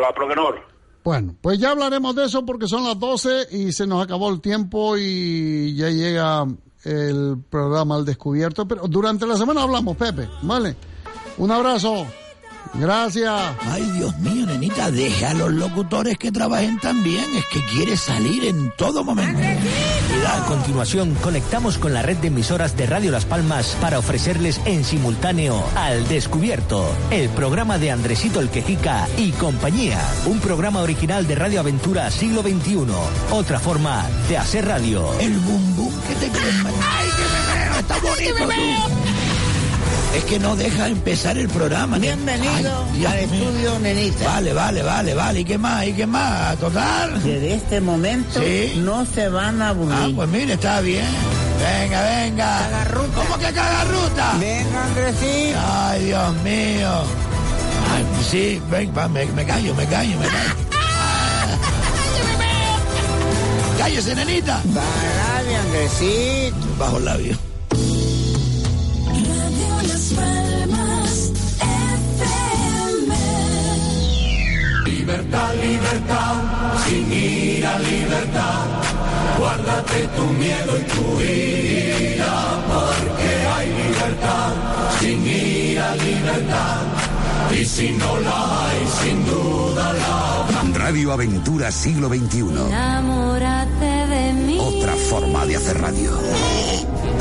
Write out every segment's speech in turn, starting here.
La Progenor. Bueno, pues ya hablaremos de eso porque son las 12 y se nos acabó el tiempo y ya llega el programa al descubierto. Pero durante la semana hablamos, Pepe, ¿vale? Un abrazo. Gracias. Ay, Dios mío, nenita, deja a los locutores que trabajen tan bien. Es que quiere salir en todo momento. A continuación, conectamos con la red de emisoras de Radio Las Palmas para ofrecerles en simultáneo Al Descubierto, el programa de Andresito el Quejica y compañía. Un programa original de Radio Aventura Siglo XXI. Otra forma de hacer radio. El bum bum que te. Ay, que me veo, está bonito tú. Es que no deja empezar el programa. Bienvenido Ay, al estudio, nenita. Vale, vale, vale, vale. ¿Y qué más? ¿Y qué más? ¿Total? Desde este momento Sí. no se van a aburrir. Ah, pues mire, está bien. Venga, venga. Cagarruta. ¿Cómo que cagarruta? Venga, Andresito. Ay, Dios mío. Ay, sí, ven, va, me, me callo, me callo, me callo. Cállese, nenita. Para, Andresito. Bajo el labio. Libertad, libertad, sin ir a libertad. Guárdate tu miedo y tu ira, porque hay libertad, sin ir a libertad. Y si no la hay, sin duda la habrá. Radio Aventura Siglo XXI. Enamórate de mí. Otra forma de hacer radio.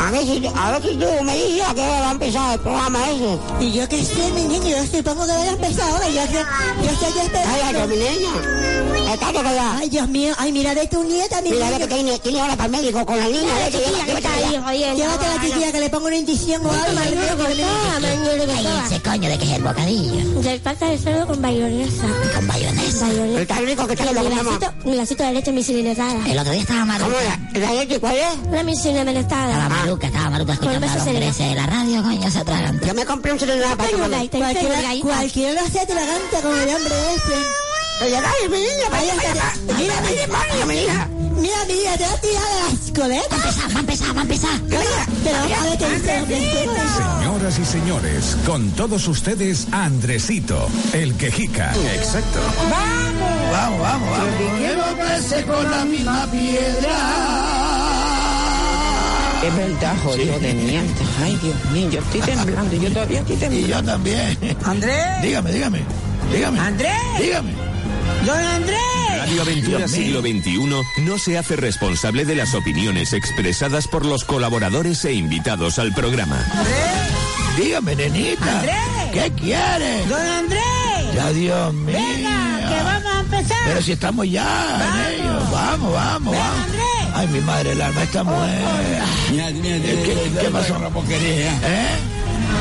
A ver si, a ver si tú me dices a qué hora va a empezar el programa ese. Y yo que sé, mi niño, yo supongo que voy a empezar ahora. Yo, yo, yo estoy esperando. Ay, ay, mi niña. Estate callada. Ay, Dios mío, ay, mira de tu nieta, mi Mira, niño. ve que tiene, tiene ahora para el médico con la niña. Ay, chiquilla, llévate, que está ahí, Llévate la chiquilla que le pongo una inyección o algo. Ay, ese coño de que es el bocadillo. Del pata de cerdo con bayonesa. Con bayonesa. Bayonesa. Está rico que tiene lo que Un vasito de leche misilinezada. El otro día estaba maruca. ¿Cómo era? ¿La leche cuál es? Una misilinezada. Maruca, estaba maruca escuchando a los de la radio, coño, se atragan. Yo me compré un celular para. Cualquiera, cualquiera lo hace atragante con el hombre este. Oye, dale, mi niña, vaya, Mira, mira, vaya, mi hija. Mira, mira, te va a tirar de las coletas. Va a empezar, va a empezar, va a empezar. Pero a ver qué que. Señoras y señores, con todos ustedes, Andresito, el quejica. Exacto. Vamos, vamos, vamos. Que no crece con la misma piedra. Es verdad, jodido de mierda. Ay, Dios mío, yo estoy temblando. Yo todavía estoy Y temblando. yo también. Andrés. Dígame, dígame. Dígame. Andrés. Dígame. Don Andrés. Radio Aventura. Siglo XXI no se hace responsable de las opiniones expresadas por los colaboradores e invitados al programa. Dígame, nenita. Andrés. ¿Qué quieres? Don Andrés. Ya, Dios mío. Venga, que vamos a empezar. Pero si estamos ya en ello. Vamos, vamos, Ven, vamos. Andrés. Ay, mi madre, el alma, esta mujer. Mira, mira, ¿Qué, qué, pasó? ¿Eh?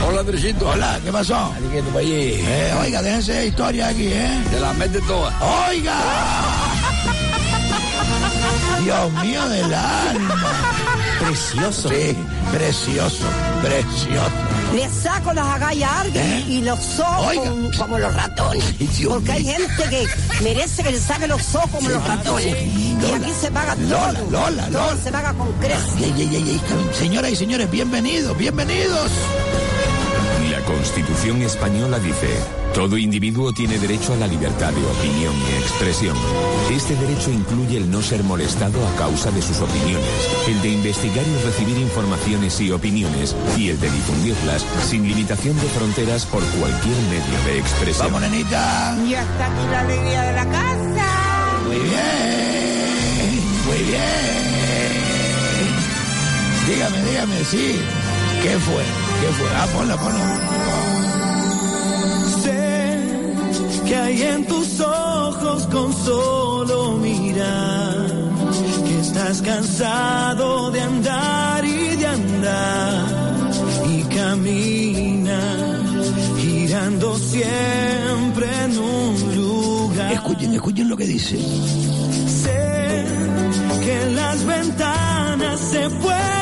Hola, Andresito. Hola, ¿qué pasó? Eh, oiga, déjense historia aquí, ¿eh? Te la mete toda. ¡Oiga! Dios mío del alma. Precioso. Sí, precioso, precioso. Le saco las agallas a alguien ¿Eh? y los ojos como, como los ratones. Ay, Porque hay gente que merece que le saque los ojos como los ratones. Y aquí se paga Lola, todo. Lola, todo se paga con creces. Señoras y señores, bienvenidos, bienvenidos. La Constitución española dice, todo individuo tiene derecho a la libertad de opinión y expresión. Este derecho incluye el no ser molestado a causa de sus opiniones, el de investigar y recibir informaciones y opiniones, y el de difundirlas sin limitación de fronteras por cualquier medio de expresión. Vamos, nenita. Ya está aquí la alegría de la casa. Muy bien, muy bien. Dígame, dígame, sí. ¿Qué fue? ¿Qué fue? Ah, ponla, ponla. Sé que hay en tus ojos con solo mirar que estás cansado de andar y de andar y camina girando siempre en un lugar. Escuchen, escuchen lo que dice. Sé que las ventanas se pueden.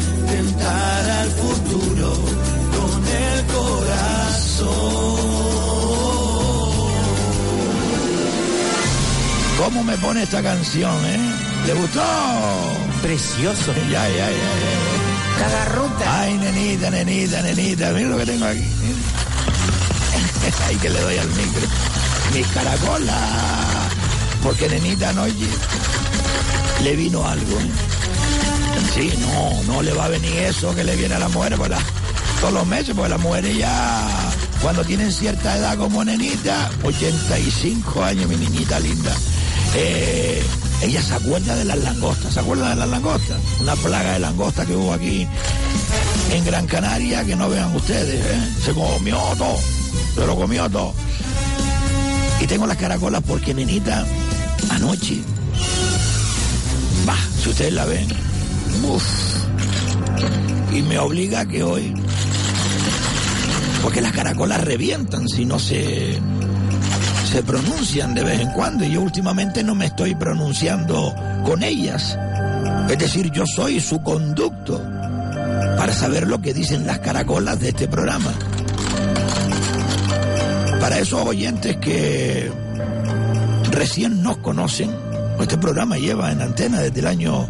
¿Cómo me pone esta canción, eh? ¿Le gustó? Precioso. Ya, ya, ya, ya. Cagarruta. Ay, nenita, nenita, nenita, mira lo que tengo aquí. Ay, que le doy al micro. Mis caracolas. Porque nenita anoche le vino algo. ¿eh? Sí, no, no le va a venir eso que le viene a la mujer por la- todos los meses, porque las mujeres ya, cuando tienen cierta edad como nenita, 85 años, mi niñita linda, eh, ella se acuerda de las langostas, ¿se acuerda de las langostas? Una plaga de langosta que hubo aquí en Gran Canaria, que no vean ustedes, ¿eh? se comió todo, se lo comió todo. Y tengo las caracolas porque nenita, anoche, va, si ustedes la ven, y me obliga que hoy, porque las caracolas revientan si no se, se pronuncian de vez en cuando, y yo últimamente no me estoy pronunciando con ellas. Es decir, yo soy su conducto para saber lo que dicen las caracolas de este programa. Para esos oyentes que recién nos conocen, este programa lleva en antena desde el año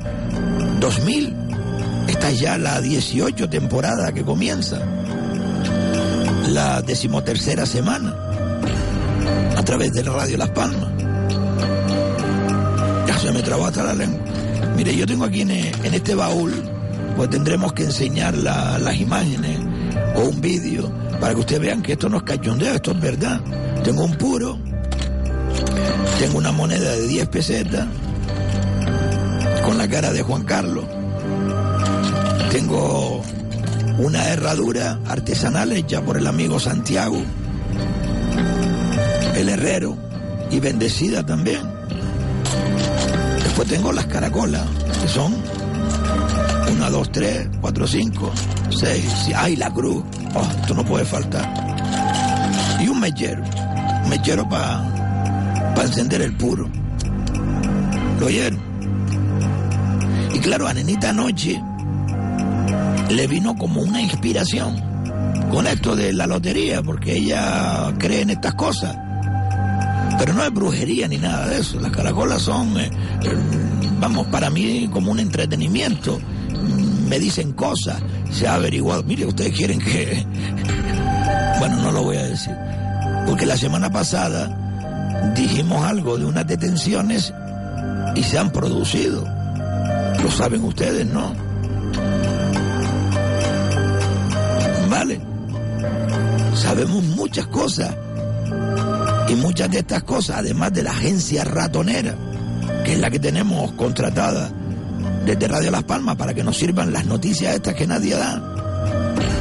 2000. Esta es ya la 18 temporada que comienza. La decimotercera semana. A través de Radio Las Palmas. Ya se me trabó hasta la lengua. Mire, yo tengo aquí en, en este baúl, pues tendremos que enseñar la- las imágenes o un vídeo para que ustedes vean que esto no es cachondeo, esto es verdad. Tengo un puro, tengo una moneda de 10 pesetas con la cara de Juan Carlos. Tengo una herradura artesanal hecha por el amigo Santiago, el herrero, y bendecida también. Después tengo las caracolas, que son 1, 2, 3, 4, 5, 6. ¡Ay, la cruz! Oh, esto no puede faltar. Y un mechero. Un mechero para encender el puro. ¿Lo oyeron? Y claro, a Nenita anoche le vino como una inspiración con esto de la lotería, porque ella cree en estas cosas. Pero no es brujería ni nada de eso. Las caracolas son, eh, vamos, para mí como un entretenimiento. Me dicen cosas, se ha averiguado. Mire, ustedes quieren que... Bueno, no lo voy a decir. Porque la semana pasada dijimos algo de unas detenciones y se han producido. Lo saben ustedes, ¿no? Vale. Sabemos muchas cosas. Y muchas de estas cosas, además de la agencia ratonera, que es la que tenemos contratada desde Radio Las Palmas para que nos sirvan las noticias estas que nadie da.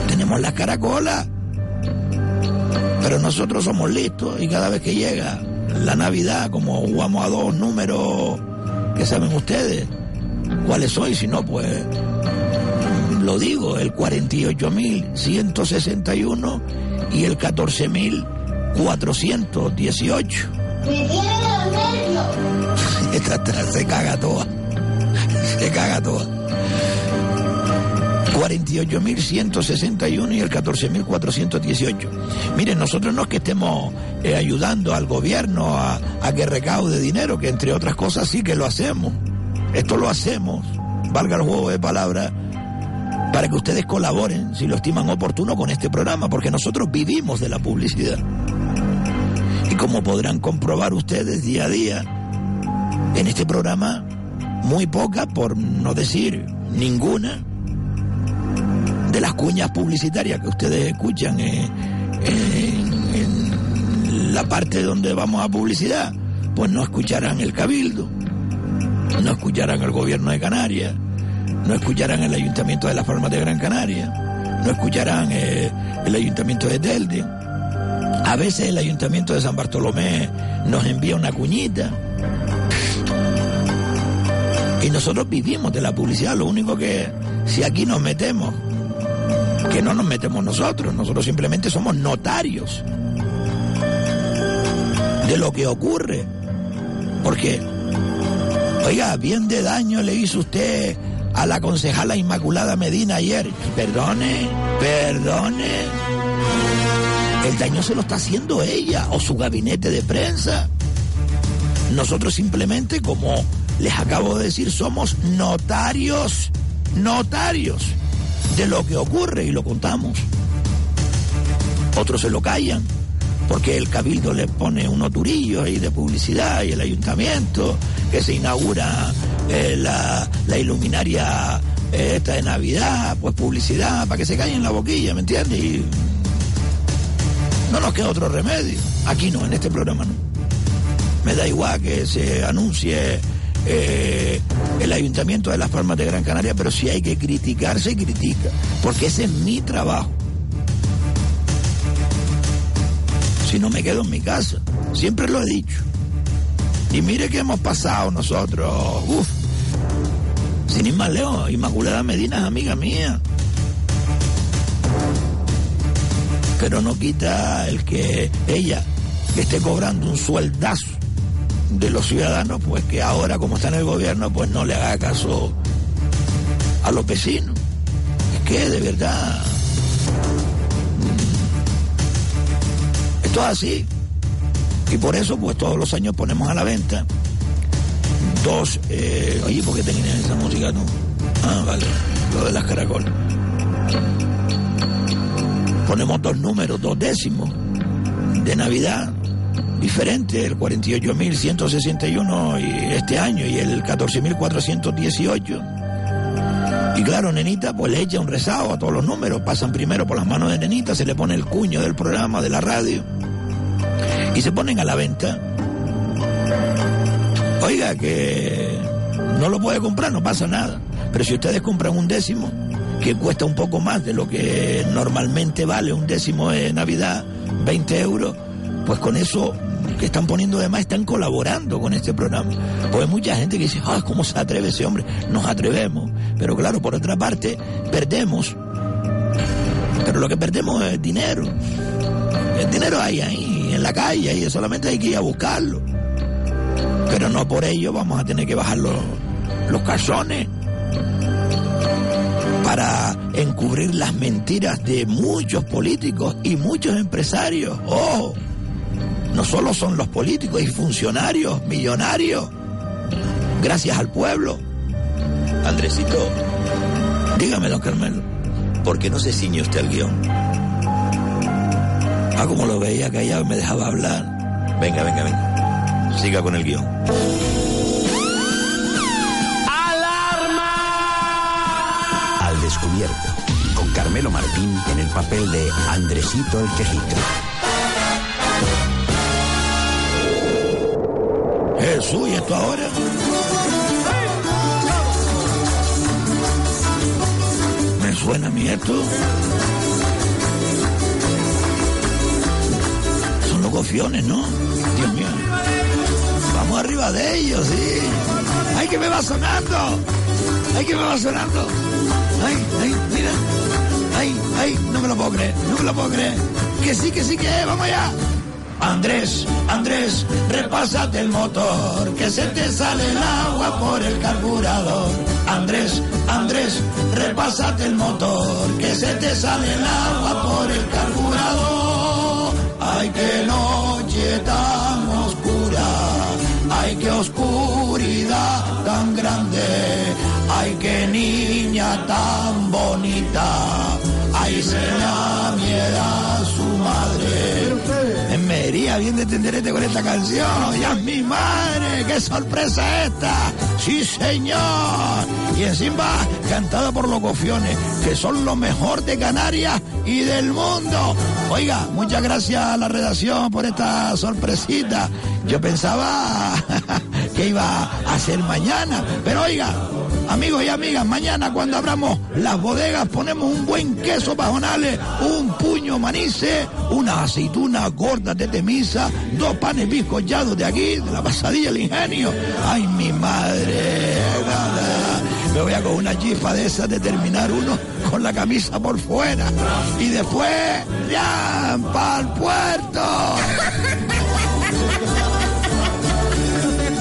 Tenemos las caracolas. Pero nosotros somos listos y cada vez que llega la Navidad, como jugamos a dos números que saben ustedes cuáles soy, si no, pues lo digo, el 48.161 y el 14.418. Me tiene los esta se caga toda. Se caga toda. 48.161 y el 14.418. Miren, nosotros no es que estemos eh, ayudando al gobierno a, a que recaude dinero, que entre otras cosas sí que lo hacemos. Esto lo hacemos, valga el juego de palabras, para que ustedes colaboren, si lo estiman oportuno, con este programa, porque nosotros vivimos de la publicidad. Y como podrán comprobar ustedes día a día, en este programa, muy poca, por no decir ninguna, de las cuñas publicitarias que ustedes escuchan eh, en, la parte donde vamos a publicidad, pues no escucharán el cabildo, no escucharán el gobierno de Canarias, no escucharán el ayuntamiento de las Palmas de Gran Canaria, no escucharán eh, el ayuntamiento de Telde. A veces el ayuntamiento de San Bartolomé nos envía una cuñita. Y nosotros vivimos de la publicidad, lo único que si aquí nos metemos, que no nos metemos nosotros, nosotros simplemente somos notarios de lo que ocurre. Porque, oiga, bien de daño le hizo usted a la concejala Inmaculada Medina ayer. Perdone, perdone. El daño se lo está haciendo ella o su gabinete de prensa. Nosotros simplemente, como les acabo de decir, somos notarios, notarios de lo que ocurre y lo contamos. Otros se lo callan porque el cabildo le pone unos turillos ahí de publicidad y el ayuntamiento que se inaugura eh, la, iluminaria eh, esta de Navidad, pues publicidad para que se callen la boquilla, ¿me entiendes? No nos queda otro remedio. Aquí no, en este programa no. Me da igual que se anuncie eh, el Ayuntamiento de Las Palmas de Gran Canaria, pero si hay que criticar, se critica, porque ese es mi trabajo. Si no me quedo en mi casa, siempre lo he dicho. Y mire que hemos pasado nosotros, uff, sin ir más lejos, Inmaculada Medina es amiga mía. Pero no quita el que ella, que esté cobrando un sueldazo de los ciudadanos, pues que ahora como está en el gobierno, pues no le haga caso a los vecinos. Es que de verdad... Esto es así. Y por eso, pues todos los años ponemos a la venta dos... Eh, oye, ¿por qué tenías esa música tú? Ah, vale, lo de las caracolas. Ponemos dos números, dos décimos de Navidad diferente, el 48.161 y este año y el 14.418. Y claro, Nenita pues le echa un rezado a todos los números, pasan primero por las manos de Nenita, se le pone el cuño del programa, de la radio, y se ponen a la venta. Oiga, que no lo puede comprar, no pasa nada. Pero si ustedes compran un décimo, que cuesta un poco más de lo que normalmente vale un décimo de Navidad, 20 euros, pues con eso que están poniendo de más están colaborando con este programa. Pues hay mucha gente que dice, ah, ¿cómo se atreve ese hombre? Nos atrevemos. Pero claro, por otra parte, perdemos. Pero lo que perdemos es dinero. El dinero hay ahí, en la calle, y solamente hay que ir a buscarlo. Pero no por ello vamos a tener que bajar los, los calzones para encubrir las mentiras de muchos políticos y muchos empresarios. ¡Ojo! no solo son los políticos y funcionarios, millonarios, gracias al pueblo. Andresito, dígame, don Carmelo, ¿por qué no se ciñe usted el guion? Ah, como lo veía callado y me dejaba hablar. Venga, venga, venga. Siga con el guion. Descubierto, con Carmelo Martín en el papel de Andresito el Quejito. Jesús, ¿y esto ahora? ¿Me suena a mí esto? Son los gofiones, ¿no? Dios mío. Vamos arriba de ellos, sí. ¡Ay, que me va sonando! ¡Ay, que me va sonando! ¡Ay, ay, mira! ¡Ay, ay! No me lo puedo creer, no me lo puedo creer. Que sí, que sí, que vamos allá. Andrés, Andrés, repásate el motor, que se te sale el agua por el carburador. Andrés, Andrés, repásate el motor, que se te sale el agua por el carburador. Ay, qué noche tan oscura, ay, qué oscuridad tan grande, ay, qué niña tan bonita, ay, se la miedo su madre. Bien de tenderete con esta canción. ¡Ya mi madre! ¡Qué sorpresa esta! ¡Sí, señor! Y encima cantada por los gofiones, que son lo mejor de Canarias y del mundo. Oiga, muchas gracias a la redacción por esta sorpresita. Yo pensaba que iba a ser mañana, pero oiga, Amigos y amigas, mañana cuando abramos las bodegas ponemos un buen queso pajonales, un puño manice, unas aceitunas gordas de dos panes bizcochados de aquí, de la pasadilla del ingenio. ¡Ay, mi madre! Me voy a con una chifa de esas de terminar uno con la camisa por fuera. Y después, ¡ya! ¡Para el puerto!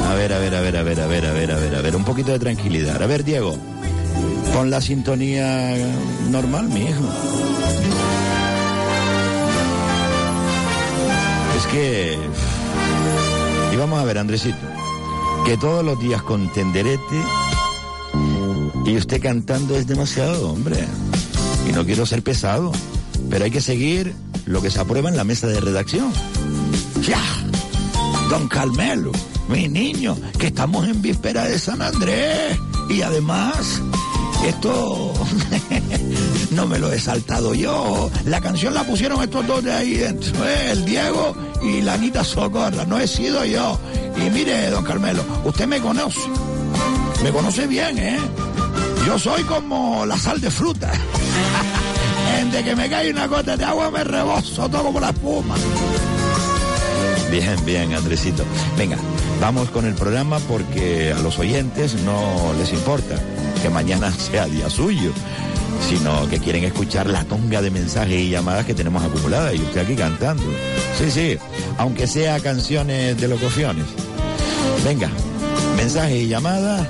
A ver, a ver, a ver, a ver, a ver, a ver, a ver, a ver, un poquito de tranquilidad. A ver, Diego, pon la sintonía normal, mi hijo. Es que... Y vamos a ver, Andresito, que todos los días con tenderete y usted cantando es demasiado, hombre. Y no quiero ser pesado, pero hay que seguir lo que se aprueba en la mesa de redacción. ¡Ya! Don Carmelo mi niño, que estamos en víspera de San Andrés. Y además, esto no me lo he saltado yo. La canción la pusieron estos dos de ahí dentro, ¿eh? el Diego y la Anita Socorra. No he sido yo. Y mire, don Carmelo, usted me conoce. Me conoce bien, ¿eh? Yo soy como la sal de fruta. de que me cae una gota de agua me rebozo todo como la espuma. Bien, bien, Andresito. Venga, vamos con el programa porque a los oyentes no les importa que mañana sea día suyo, sino que quieren escuchar la tonga de mensajes y llamadas que tenemos acumuladas y usted aquí cantando. Sí, sí, aunque sea canciones de locuciones. Venga, mensajes y llamadas,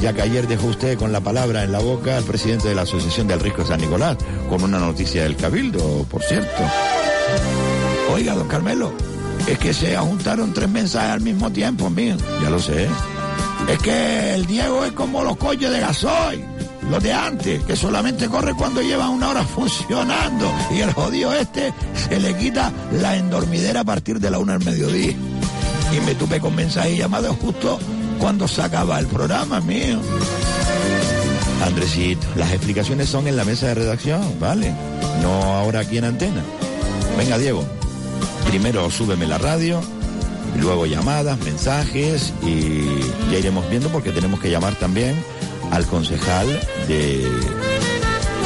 ya que ayer dejó usted con la palabra en la boca al presidente de la Asociación del Risco San Nicolás, con una noticia del Cabildo, por cierto. Oiga, don Carmelo, es que se juntaron tres mensajes al mismo tiempo, mío. Ya lo sé. Es que el Diego es como los coches de gasoil, los de antes, que solamente corre cuando llevan una hora funcionando. Y el jodido este se le quita la endormidera a partir de la una del mediodía. Y me tuve con mensajes y llamadas justo cuando se acaba el programa, mío. Andresito, las explicaciones son en la mesa de redacción, ¿vale? No ahora aquí en antena. Venga, Diego primero súbeme la radio, luego llamadas, mensajes y ya iremos viendo porque tenemos que llamar también al concejal de,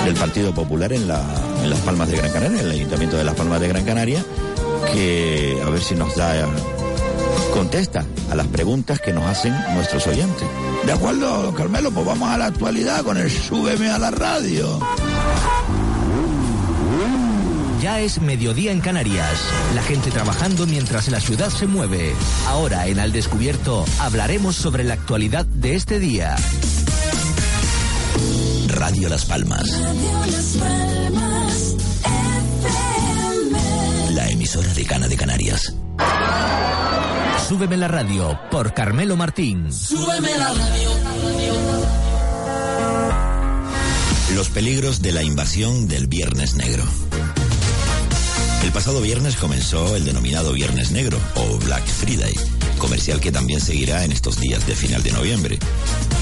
del Partido Popular en, la, en Las Palmas de Gran Canaria, en el Ayuntamiento de Las Palmas de Gran Canaria, que a ver si nos da contesta a las preguntas que nos hacen nuestros oyentes. De acuerdo, don Carmelo, pues vamos a la actualidad con el súbeme a la radio. Ya es mediodía en Canarias. La gente trabajando mientras la ciudad se mueve. Ahora en Al Descubierto hablaremos sobre la actualidad de este día. Radio Las Palmas. La emisora de Cana de Canarias. Súbeme la radio por Carmelo Martín. Súbeme la radio. Los peligros de la invasión del Viernes Negro. El pasado viernes comenzó el denominado Viernes Negro o Black Friday, comercial que también seguirá en estos días de final de noviembre.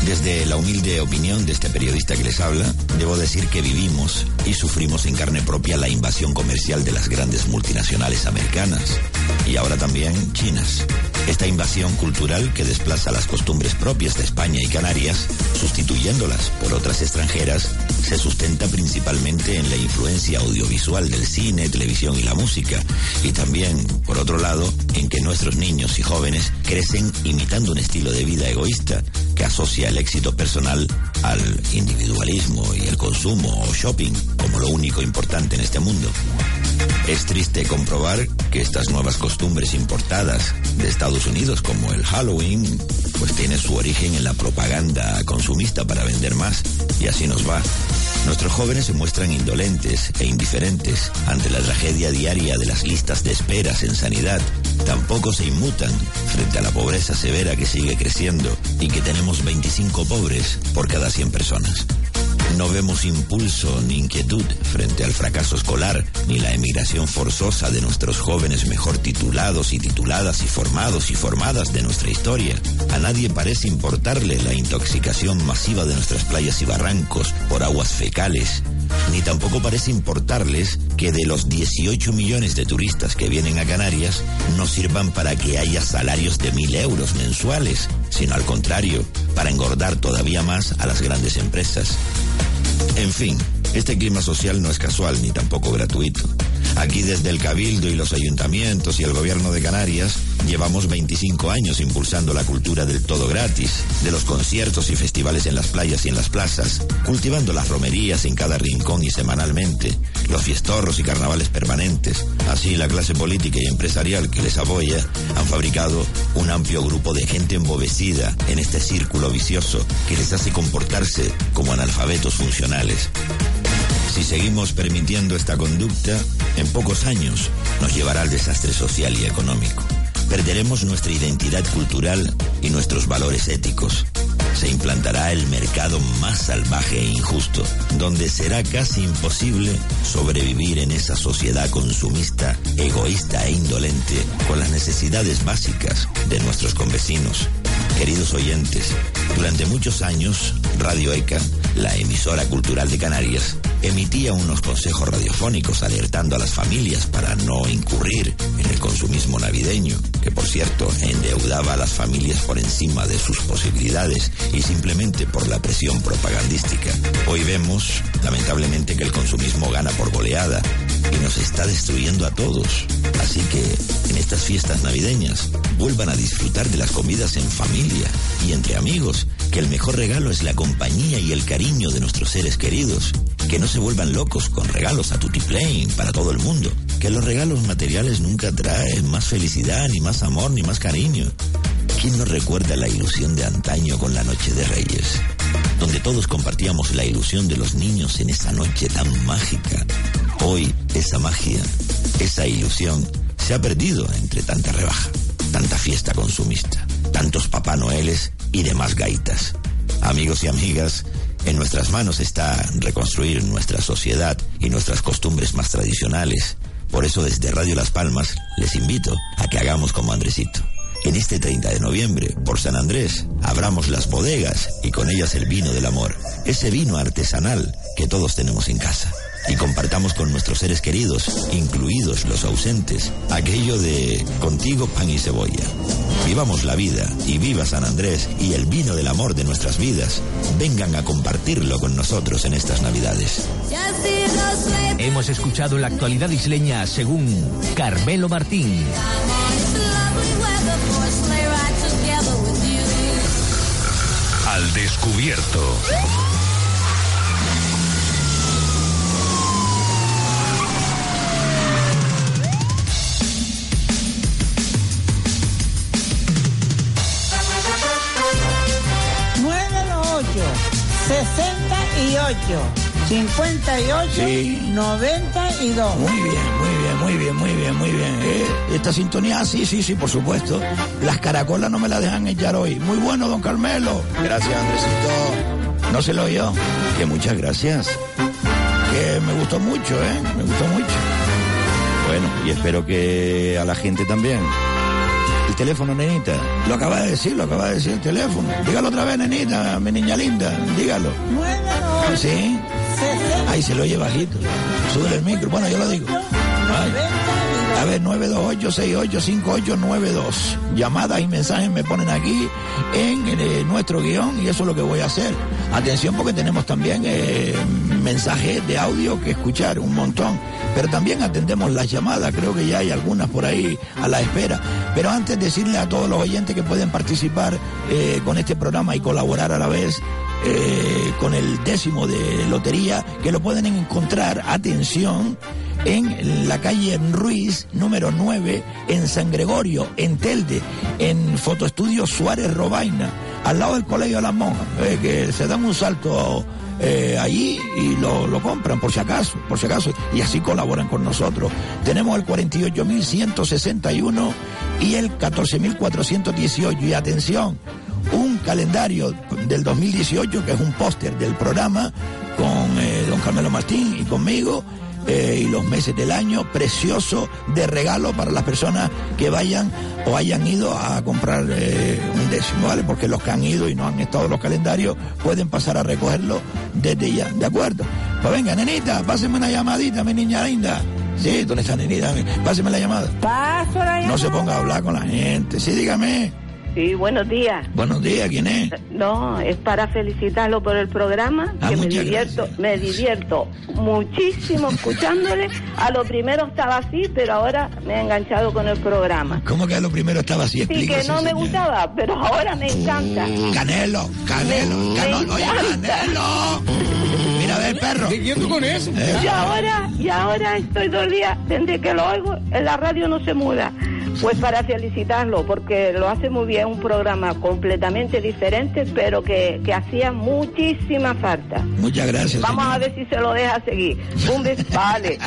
Desde la humilde opinión de este periodista que les habla, debo decir que vivimos y sufrimos en carne propia la invasión comercial de las grandes multinacionales americanas y ahora también chinas. Esta invasión cultural que desplaza las costumbres propias de España y Canarias, sustituyéndolas por otras extranjeras, se sustenta principalmente en la influencia audiovisual del cine, televisión y la música, y también, por otro lado, en que nuestros niños y jóvenes crecen imitando un estilo de vida egoísta que asocia el éxito personal al individualismo y el consumo o shopping como lo único importante en este mundo. Es triste comprobar que estas nuevas costumbres importadas de Estados Unidos, como el Halloween, pues tiene su origen en la propaganda consumista para vender más, y así nos va. Nuestros jóvenes se muestran indolentes e indiferentes ante la tragedia diaria de las listas de esperas en sanidad. Tampoco se inmutan frente a la pobreza severa que sigue creciendo y que tenemos 25 pobres por cada 100 personas. No vemos impulso ni inquietud frente al fracaso escolar, ni la emigración forzosa de nuestros jóvenes mejor titulados y tituladas y formados y formadas de nuestra historia. A nadie parece importarle la intoxicación masiva de nuestras playas y barrancos por aguas fecales, ni tampoco parece importarles que de los 18 millones de turistas que vienen a Canarias no sirvan para que haya salarios de mil euros mensuales, sino al contrario, para engordar todavía más a las grandes empresas. En fin, este clima social no es casual ni tampoco gratuito. Aquí desde el Cabildo y los ayuntamientos y el gobierno de Canarias llevamos 25 años impulsando la cultura del todo gratis, de los conciertos y festivales en las playas y en las plazas, cultivando las romerías en cada rincón y semanalmente, los fiestorros y carnavales permanentes. Así la clase política y empresarial que les apoya han fabricado un amplio grupo de gente embobecida en este círculo vicioso que les hace comportarse como analfabetos funcionales. Si seguimos permitiendo esta conducta, en pocos años nos llevará al desastre social y económico. Perderemos nuestra identidad cultural y nuestros valores éticos. Se implantará el mercado más salvaje e injusto, donde será casi imposible sobrevivir en esa sociedad consumista, egoísta e indolente con las necesidades básicas de nuestros convecinos. Queridos oyentes, durante muchos años, Radio ECA, la emisora cultural de Canarias, emitía unos consejos radiofónicos alertando a las familias para no incurrir en el consumismo navideño, que por cierto endeudaba a las familias por encima de sus posibilidades y simplemente por la presión propagandística. Hoy vemos, lamentablemente, que el consumismo gana por goleada y nos está destruyendo a todos. Así que en estas fiestas navideñas vuelvan a disfrutar de las comidas en familia y entre amigos, que el mejor regalo es la compañía y el cariño de nuestros seres queridos. Que no se vuelvan locos con regalos a tutiplane para todo el mundo. Que los regalos materiales nunca traen más felicidad, ni más amor, ni más cariño. ¿Quién no recuerda la ilusión de antaño con la Noche de Reyes? Donde todos compartíamos la ilusión de los niños en esa noche tan mágica. Hoy esa magia, esa ilusión, se ha perdido entre tanta rebaja, tanta fiesta consumista, tantos Papá Noeles y demás gaitas. Amigos y amigas, en nuestras manos está reconstruir nuestra sociedad y nuestras costumbres más tradicionales. Por eso desde Radio Las Palmas les invito a que hagamos como Andresito. En este 30 de noviembre, por San Andrés, abramos las bodegas y con ellas el vino del amor, ese vino artesanal que todos tenemos en casa. Y compartamos con nuestros seres queridos, incluidos los ausentes, aquello de contigo pan y cebolla. Vivamos la vida y viva San Andrés y el vino del amor de nuestras vidas. Vengan a compartirlo con nosotros en estas Navidades. Hemos escuchado la actualidad isleña según Carmelo Martín. Al descubierto. Sesenta y ocho, cincuenta y ocho, Sí. noventa y dos. Muy bien, muy bien, muy bien, muy bien, muy bien. Eh, esta sintonía, sí, sí, sí, por supuesto. Las caracolas no me la dejan echar hoy. Muy bueno, don Carmelo. Gracias, Andresito. No se lo oyó. Que muchas gracias. Que me gustó mucho, ¿eh? Me gustó mucho. Bueno, y espero que a la gente también. El teléfono, nenita. Lo acaba de decir, lo acaba de decir el teléfono. Dígalo otra vez, nenita, mi niña linda. Dígalo. Ocho, ¿Sí? Ahí se lo oye bajito. Sube el micro. Bueno, yo lo digo. Ay. A ver, 928-685892. Llamadas y mensajes me ponen aquí en eh, nuestro guion y eso es lo que voy a hacer. Atención porque tenemos también eh, mensajes de audio que escuchar, un montón. Pero también atendemos las llamadas, creo que ya hay algunas por ahí a la espera. Pero antes decirle a todos los oyentes que pueden participar eh, con este programa y colaborar a la vez eh, con el décimo de lotería, que lo pueden encontrar, atención, en la calle Ruiz, número 9, en San Gregorio, en Telde, en Fotoestudio Suárez Robaina, al lado del Colegio de las Monjas, eh, que se dan un salto eh, allí y lo, lo compran por si acaso, por si acaso, y así colaboran con nosotros. Tenemos el 48.161 y el 14.418, y atención, un calendario del 2018, que es un póster del programa, con eh, don Carmelo Martín y conmigo, eh, y los meses del año, precioso de regalo para las personas que vayan o hayan ido a comprar eh, un décimo, ¿vale? Porque los que han ido y no han estado en los calendarios pueden pasar a recogerlo desde ya, ¿de acuerdo? Pues venga, nenita, páseme una llamadita, mi niña linda. Sí, ¿dónde está nenita? Páseme la llamada. Paso la llamada. No se ponga a hablar con la gente. Sí, dígame. Sí, buenos días. Buenos días, ¿quién es? No, es para felicitarlo por el programa, Ah, que me divierto, me divierto muchísimo escuchándole. A lo primero estaba así, pero ahora me he enganchado con el programa. ¿Cómo que a lo primero estaba así? Sí, que no me señor. gustaba, pero ahora me encanta. Canelo, Canelo, Me- Canelo, me oye, encanta. Canelo. Mira, a ver, perro. con eso? Eh, Y ahora, y ahora estoy dos días, desde que lo oigo, en la radio no se muda. Pues para felicitarlo, porque lo hace muy bien, un programa completamente diferente, pero que, que hacía muchísima falta. Muchas gracias. Vamos a ver si se lo deja seguir. Un beso, vale.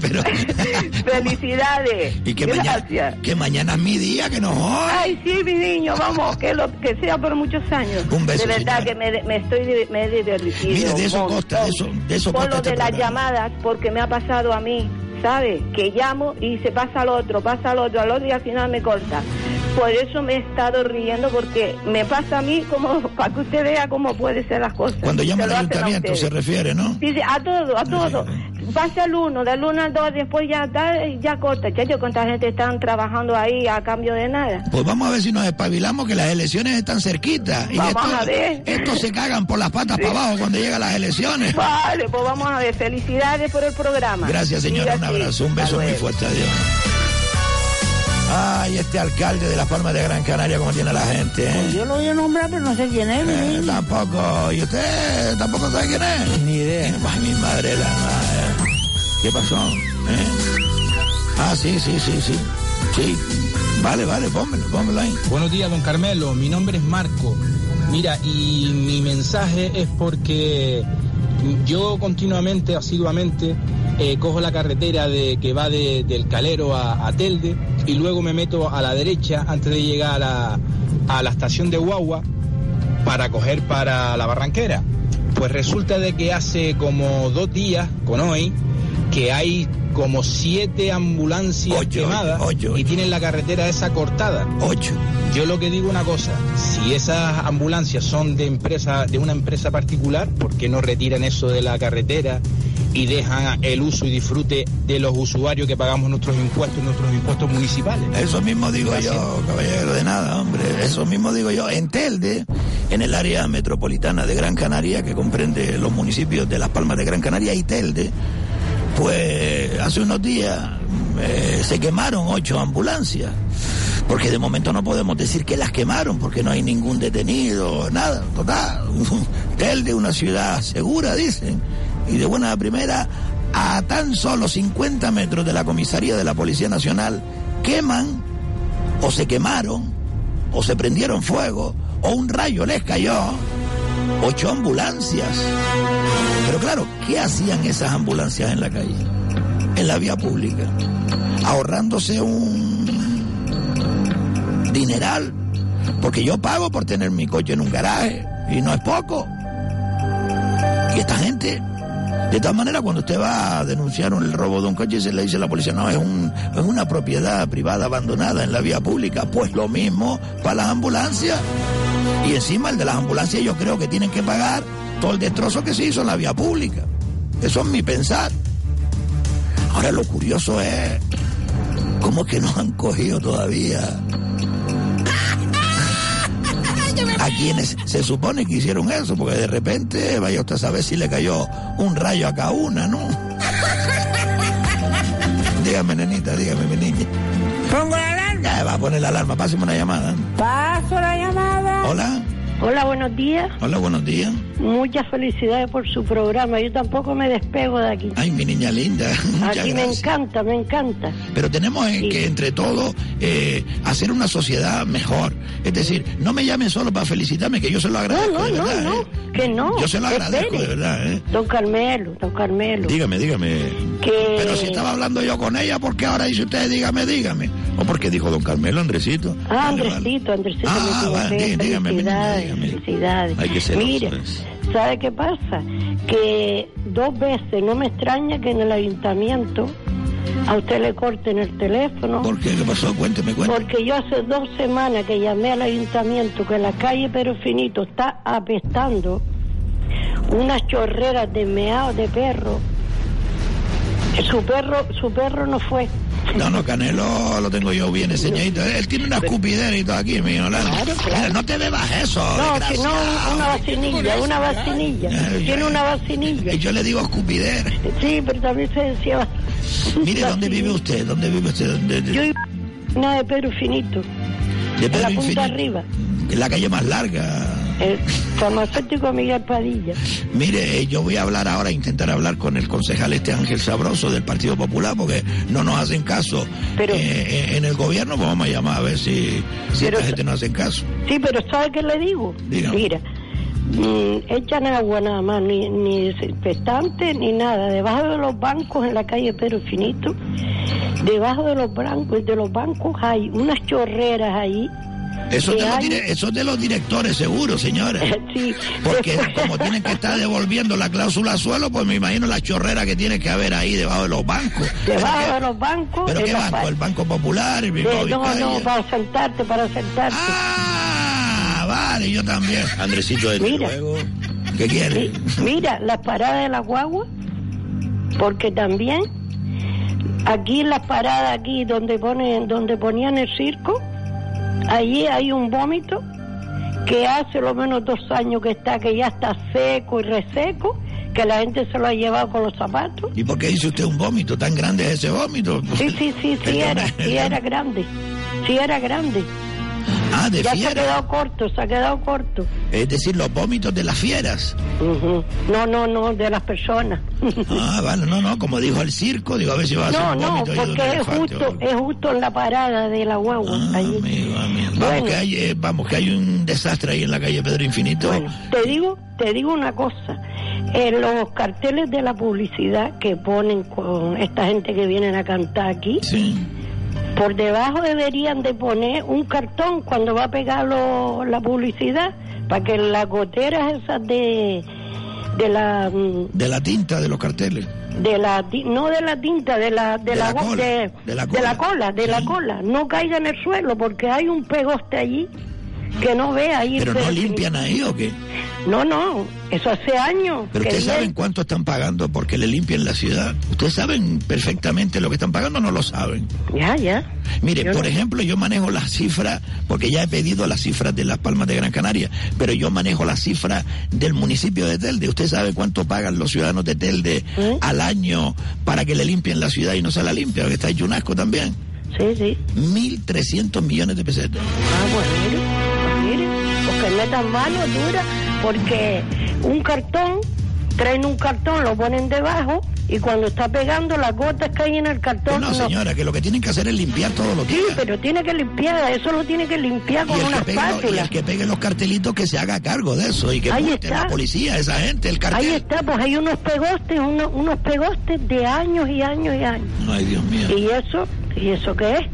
Pero, Felicidades. y que mañana, que mañana es mi día, que no jodas. Ay, sí, mi niño, vamos, que lo que sea por muchos años. Un beso, De verdad señora. que me, me estoy me he divertido. Mire, de eso un consta, de eso, de eso Por lo este de las llamadas, porque me ha pasado a mí, ¿sabe? Que llamo y se pasa al otro, pasa al otro, al otro y al final me corta. Por eso me he estado riendo, porque me pasa a mí como para que usted vea cómo puede ser las cosas. Cuando llama al ayuntamiento se refiere, ¿no? Dice, a todo, a todo. Pasa el uno, del uno al dos, después ya, da- ya corta. Chacho, cuánta gente están trabajando ahí a cambio de nada. Pues vamos a ver si nos espabilamos que las elecciones están cerquitas. Y Vamos estos, a ver. estos se cagan por las patas para abajo cuando llegan las elecciones. Vale, pues vamos a ver. Felicidades por el programa. Gracias, señora. Un abrazo. Un beso muy fuerte. Adiós. Ay, este alcalde de las Palmas de Gran Canaria, como tiene la gente, ¿eh? Yo lo voy a nombrar, pero no sé quién es. Eh, tampoco. ¿Y usted tampoco sabe quién es? Ni idea. Ay, mi madre la madre. ¿Qué pasó? ¿Eh? Ah, sí, sí, sí, sí. Sí. Vale, vale, pónmelo, pónmelo ahí. Buenos días, don Carmelo. Mi nombre es Marco. Mira, y mi mensaje es porque yo continuamente, asiduamente, eh, cojo la carretera de, que va de- del Calero a, Telde y luego me meto a la derecha antes de llegar a la, a la estación de Guagua para coger para la Barranquera. Pues resulta de que hace como dos días, con hoy, que hay como siete ambulancias Ocho, quemadas ocho, y tienen la carretera esa cortada. Ocho. Yo lo que digo una cosa, si esas ambulancias son de empresa, de una empresa particular, ¿por qué no retiran eso de la carretera y dejan el uso y disfrute de los usuarios que pagamos nuestros impuestos, nuestros impuestos municipales? Eso mismo digo Gracias. yo, caballero, de nada, hombre. Eso mismo digo yo. En Telde, en el área metropolitana de Gran Canaria, que comprende los municipios de Las Palmas de Gran Canaria y Telde, pues hace unos días eh, se quemaron ocho ambulancias. Porque de momento no podemos decir que las quemaron, porque no hay ningún detenido, nada. Total, Telde, una ciudad segura, dicen. Y de buena primera, a tan solo 50 metros de la comisaría de la Policía Nacional, queman, o se quemaron, o se prendieron fuego, o un rayo les cayó, ocho ambulancias. Pero claro, ¿qué hacían esas ambulancias en la calle? En la vía pública. Ahorrándose un dineral. Porque yo pago por tener mi coche en un garaje. Y no es poco. Y esta gente, de todas maneras, cuando usted va a denunciar el robo de un coche, se le dice a la policía, no, es, un, es una propiedad privada abandonada en la vía pública. Pues lo mismo para las ambulancias. Y encima el de las ambulancias yo creo que tienen que pagar todo el destrozo que se hizo en la vía pública. Eso es mi pensar. Ahora lo curioso es cómo que no han cogido todavía a quienes se supone que hicieron eso, porque de repente, vaya usted a saber si le cayó un rayo a cada una, ¿no? dígame, nenita, dígame, mi niña. Pongo la. Ya va a poner la alarma, páseme una llamada. Paso la llamada. Hola, Hola, buenos días. hola, buenos días. Muchas felicidades por su programa. Yo tampoco me despego de aquí. Ay, mi niña linda, Aquí me encanta, me encanta. Pero tenemos Sí. que entre todos eh, hacer una sociedad mejor. Es decir, no me llamen solo para felicitarme, que yo se lo agradezco. No, no, de no, verdad, no, ¿eh? que no. Yo se lo agradezco, Espere. de verdad. ¿eh? Don Carmelo, don Carmelo. Dígame, dígame. Que... Pero si estaba hablando yo con ella, ¿por qué ahora dice usted dígame, dígame? ¿O por qué dijo don Carmelo, Andresito? Ah, Andresito, Andresito, Ah, me vale, dígame, felicidades, dígame. felicidades. Hay que ser Mire, ¿sabe qué pasa? Que dos veces, no me extraña que en el ayuntamiento a usted le corten el teléfono. ¿Por qué? ¿Qué pasó? Cuénteme, cuénteme. Porque yo hace dos semanas que llamé al ayuntamiento que la calle Pero Finito está apestando unas chorreras de meado de perro. Su perro, su perro no fue. No, no, Canelo lo tengo yo bien enseñadito. Él tiene una escupidera y todo aquí, mi Yolanda. Mira, no te bebas eso, No, si no, una vacinilla, una vacinilla. Tiene una vacinilla. Y yo le digo escupidera. Sí, pero también se decía. Mire, ¿dónde vive usted? ¿Dónde vive usted? ¿Dónde, Yo iba a una de Pedro Finito, de en la punta Infinito? arriba, Es la calle más larga. el farmacéutico Miguel Padilla. Mire, eh, yo voy a hablar ahora, intentar hablar con el concejal este Ángel Sabroso del Partido Popular, porque no nos hacen caso Pero- eh, eh, en el gobierno, pues vamos a llamar a ver si, si Pero- esta gente no hacen caso. Sí, pero ¿sabe qué le digo? Dígame. Mira, echan agua nada más, ni, ni desinfectante ni nada. Debajo de los bancos en la calle Pedro Finito, debajo de los bancos, de los bancos hay unas chorreras ahí. Eso, de los hay- dire- eso de los directores, seguro, señores. Sí, Porque como tienen que estar devolviendo la cláusula suelo, pues me imagino la chorrera que tiene que haber ahí debajo de los bancos. Debajo de los bancos. ¿Pero qué banco? ¿El Banco Popular? ¿El Bilbao no, no, para sentarte, para sentarte. Ah, vale, yo también. Andresito, desde Mira. luego. ¿Qué quiere? Mira, las paradas de la guagua, porque también aquí en las paradas aquí donde ponen, donde ponían el circo, allí hay un vómito que hace lo menos dos años que está, que ya está seco y reseco, que la gente se lo ha llevado con los zapatos. ¿Y por qué dice usted un vómito? ¿Tan grande es ese vómito? Sí, sí, sí, sí era, sí era grande, sí era grande. Ah, de ya se ha quedado corto, se ha quedado corto. Es decir, los vómitos de las fieras. No, no, no, de las personas. Ah, vale, no, no, como dijo el circo, digo, a ver si va a hacer No, no, porque es justo, es justo en la parada de la guagua. allí. Vamos, Bueno. que hay, eh, vamos, que hay un desastre ahí en la calle Pedro Infinito. Te digo, te digo una cosa. En los carteles de la publicidad que ponen con esta gente que vienen a cantar aquí, por debajo deberían de poner un cartón cuando va a pegar lo- la publicidad para que las goteras esas de de la mm, De la tinta de los carteles. de la no de la tinta de la de, De la, cola, de, de la de la cola. cola de la cola no caiga en el suelo porque hay un pegoste allí que no ve ahí Pero no limpian ahí o qué? no no eso hace años Pero ustedes saben cuánto están pagando porque le limpian la ciudad. Ustedes saben perfectamente lo que están pagando no lo saben. ya ya Mire, Yo por no- ejemplo, yo manejo las cifras, porque ya he pedido las cifras de las Palmas de Gran Canaria, pero yo manejo las cifras del municipio de Telde. ¿Usted sabe cuánto pagan los ciudadanos de Telde ¿Eh? al año para que le limpien la ciudad y no se la limpia? Que está hecho un asco también. Sí, sí. 1.300 millones de pesetas. Ah, mire, metan mano dura, porque un cartón, traen un cartón, lo ponen debajo y cuando está pegando las gotas caen en el cartón. No, señora, que lo que tienen que hacer es limpiar todos los Sí, días. pero tiene que limpiar, eso lo tiene que limpiar con una que los- y espátula. el que pegue los cartelitos que se haga cargo de eso y que Ahí está. la policía, esa gente, el cartel. Ahí está, pues hay unos pegostes, unos, unos pegostes de años y años y años. Ay, Dios mío. ¿Y eso? ¿Y eso qué es?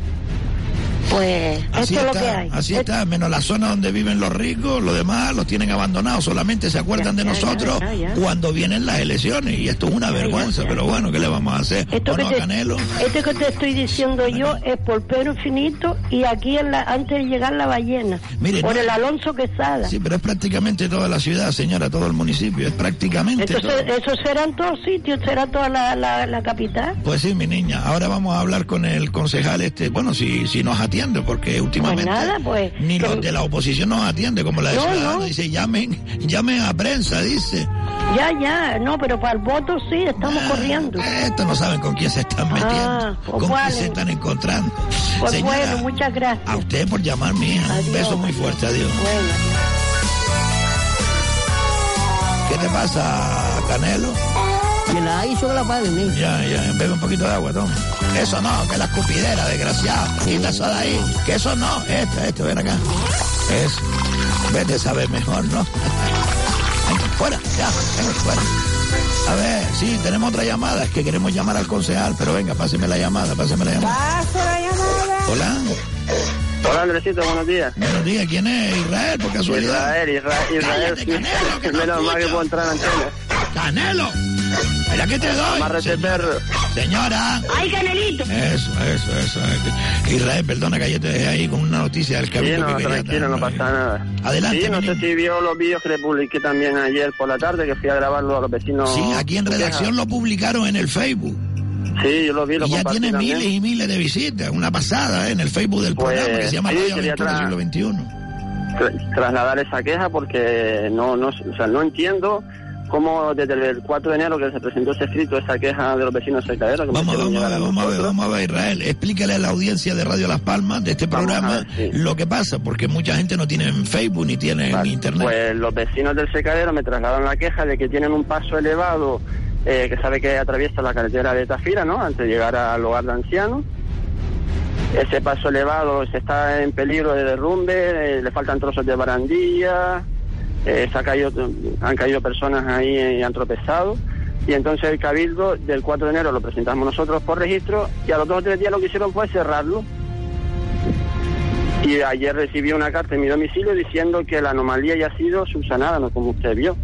Pues Así esto es lo que está, hay. así está, menos la zona donde viven los ricos, los demás los tienen abandonados, solamente se acuerdan de ya, nosotros ya, cuando vienen las elecciones y esto es una vergüenza, pero bueno, ¿qué le vamos a hacer? Esto Bueno, que, te, Canelo, esto que te estoy diciendo yo es por Pedro Finito y aquí en la, antes de llegar la ballena, Mire, por no- el Alonso Quesada. sí, pero es prácticamente toda la ciudad, señora, todo el municipio, es prácticamente Entonces, todo. eso será en todos sitios, será toda la, la, la capital. Pues sí, mi niña, ahora vamos a hablar con el concejal este, bueno, si, si nos atiende, porque últimamente Pues nada, pues. ni los de la oposición nos atiende, como la de No, Ciudadanos, no. dice, llamen, llamen a prensa, dice. Ya, ya, no, pero para el voto sí, estamos corriendo. Estos no saben con quién se están metiendo, Ah, pues con quién se están encontrando. Pues Señora, bueno, muchas gracias. a usted por llamar, mía. Un beso muy fuerte, adiós. Bueno. ¿Qué te pasa, Canelo? Que la hizo la padre, ¿no? Ya, ya, bebe un poquito de agua, toma. Eso no, que la escupidera, desgraciado. Quita eso de ahí. Que eso no, esto, esto, ven acá. Eso. Vete a saber mejor, ¿no? Ay, fuera, ya, venga, fuera. A ver, sí, tenemos otra llamada. Es que queremos llamar al concejal, pero venga, páseme la llamada, páseme la llamada. Paso la llamada. Hola. Hola Andresito, buenos días. Buenos días, ¿quién es? Israel, por casualidad. Israel, Israel, Israel. Cállate, sí. Canelo, que no Menos mal que puedo entrar en antena. ¡Canelo! Mira que te doy. Amárrate, perro. Señora. ¡Ay, Canelito! Eso, eso, eso. Israel, perdona que yo te dejé ahí con una noticia del Sí, cabildo no, que tranquilo, no pasa nada. Adelante, Sí, no sé si vio los vídeos que le publiqué también ayer por la tarde, que fui a grabarlo a los vecinos. Sí, aquí en redacción lo publicaron en el Facebook. Sí, yo lo vi, lo Y ya tiene también. miles y miles de visitas. Una pasada ¿eh? en el Facebook del Pues, programa que se llama sí, Radio Aventura Siglo XXI. Tra- trasladar esa queja porque no, no, o sea, no entiendo cómo desde el 4 de enero que se presentó ese escrito, esa queja de los vecinos de Secadero, que Vamos, hicieron vamos, a ver, a vamos a ver, vamos a ver, Israel. Explícale a la audiencia de Radio Las Palmas de este programa lo que pasa, porque mucha gente no tiene Facebook ni tiene internet. Pues los vecinos del secadero me trasladaron la queja de que tienen un paso elevado eh, que sabe que atraviesa la carretera de Tafira, ¿no? Antes de llegar al hogar de ancianos. Ese paso elevado se está en peligro de derrumbe, eh, le faltan trozos de barandilla, eh, se ha caído, han caído personas ahí y han tropezado. Y entonces el cabildo del 4 de enero lo presentamos nosotros por registro y a los dos o tres días lo que hicieron fue cerrarlo. Y ayer recibí una carta en mi domicilio diciendo que la anomalía ya ha sido subsanada, no como usted vio.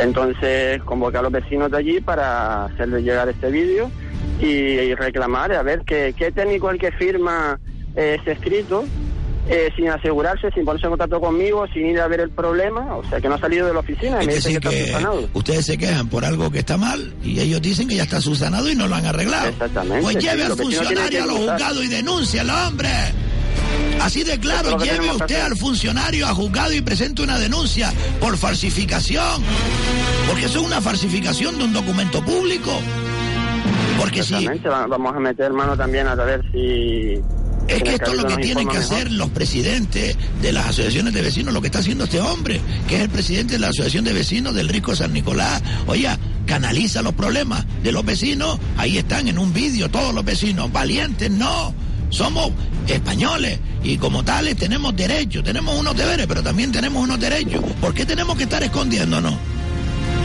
Entonces convoqué a los vecinos de allí para hacerles llegar este vídeo y, y reclamar a ver qué, técnico el que firma eh, ese escrito eh, sin asegurarse, sin ponerse en contacto conmigo, sin ir a ver el problema, o sea que no ha salido de la oficina y me Es dice decir, que está que subsanado. ustedes se quejan por algo que está mal y ellos dicen que ya está subsanado y no lo han arreglado. Exactamente. Pues sí, lleve al funcionario a los juzgados y denúncialo, hombre. Así de claro, lleve usted al funcionario a juzgado y presente una denuncia por falsificación. Porque eso es una falsificación de un documento público. Porque si vamos a meter mano también a ver si... es que esto es lo que tienen que mejor. hacer los presidentes de las asociaciones de vecinos, lo que está haciendo este hombre, que es el presidente de la Asociación de Vecinos del Rico San Nicolás. Oye, canaliza los problemas de los vecinos, ahí están en un vídeo todos los vecinos, valientes, no, somos españoles y como tales tenemos derechos, tenemos unos deberes, pero también tenemos unos derechos. ¿Por qué tenemos que estar escondiéndonos?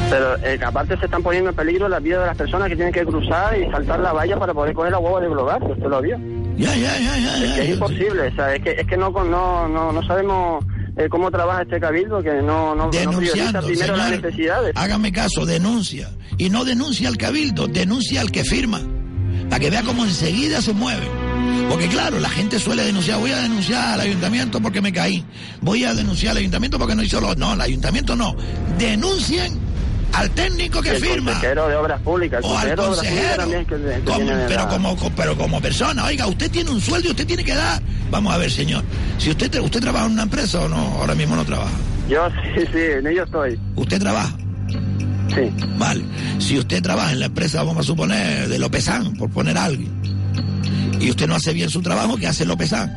Pero eh, aparte se están poniendo en peligro la vida de las personas que tienen que cruzar y saltar la valla para poder coger la hueva de global, que usted lo vio. Ya, ya, ya, ya. Es que es imposible, o sea, es que, es que no, con- no, no, no sabemos eh, cómo trabaja este cabildo, que no, no, no prioriza primero las necesidades. Hágame caso, denuncia. Y no denuncia al cabildo, denuncia al que firma. Para que vea cómo enseguida se mueve. Porque claro, la gente suele denunciar, voy a denunciar al ayuntamiento porque me caí. Voy a denunciar al ayuntamiento porque no hizo lo... No, al ayuntamiento no. Denuncien al técnico que el firma. consejero de obras públicas, el O al consejero de obras públicas que, que Como- pero, como, co- pero como persona, oiga, usted tiene un sueldo y usted tiene que dar. Vamos a ver, señor. Si usted, te- usted trabaja en una empresa o no, ahora mismo no trabaja. Yo sí, sí, en ello estoy. ¿Usted trabaja? Sí. Vale. Si usted trabaja en la empresa, vamos a suponer, de Lopezán, por poner a alguien, y usted no hace bien su trabajo, ¿qué hace Lopezán?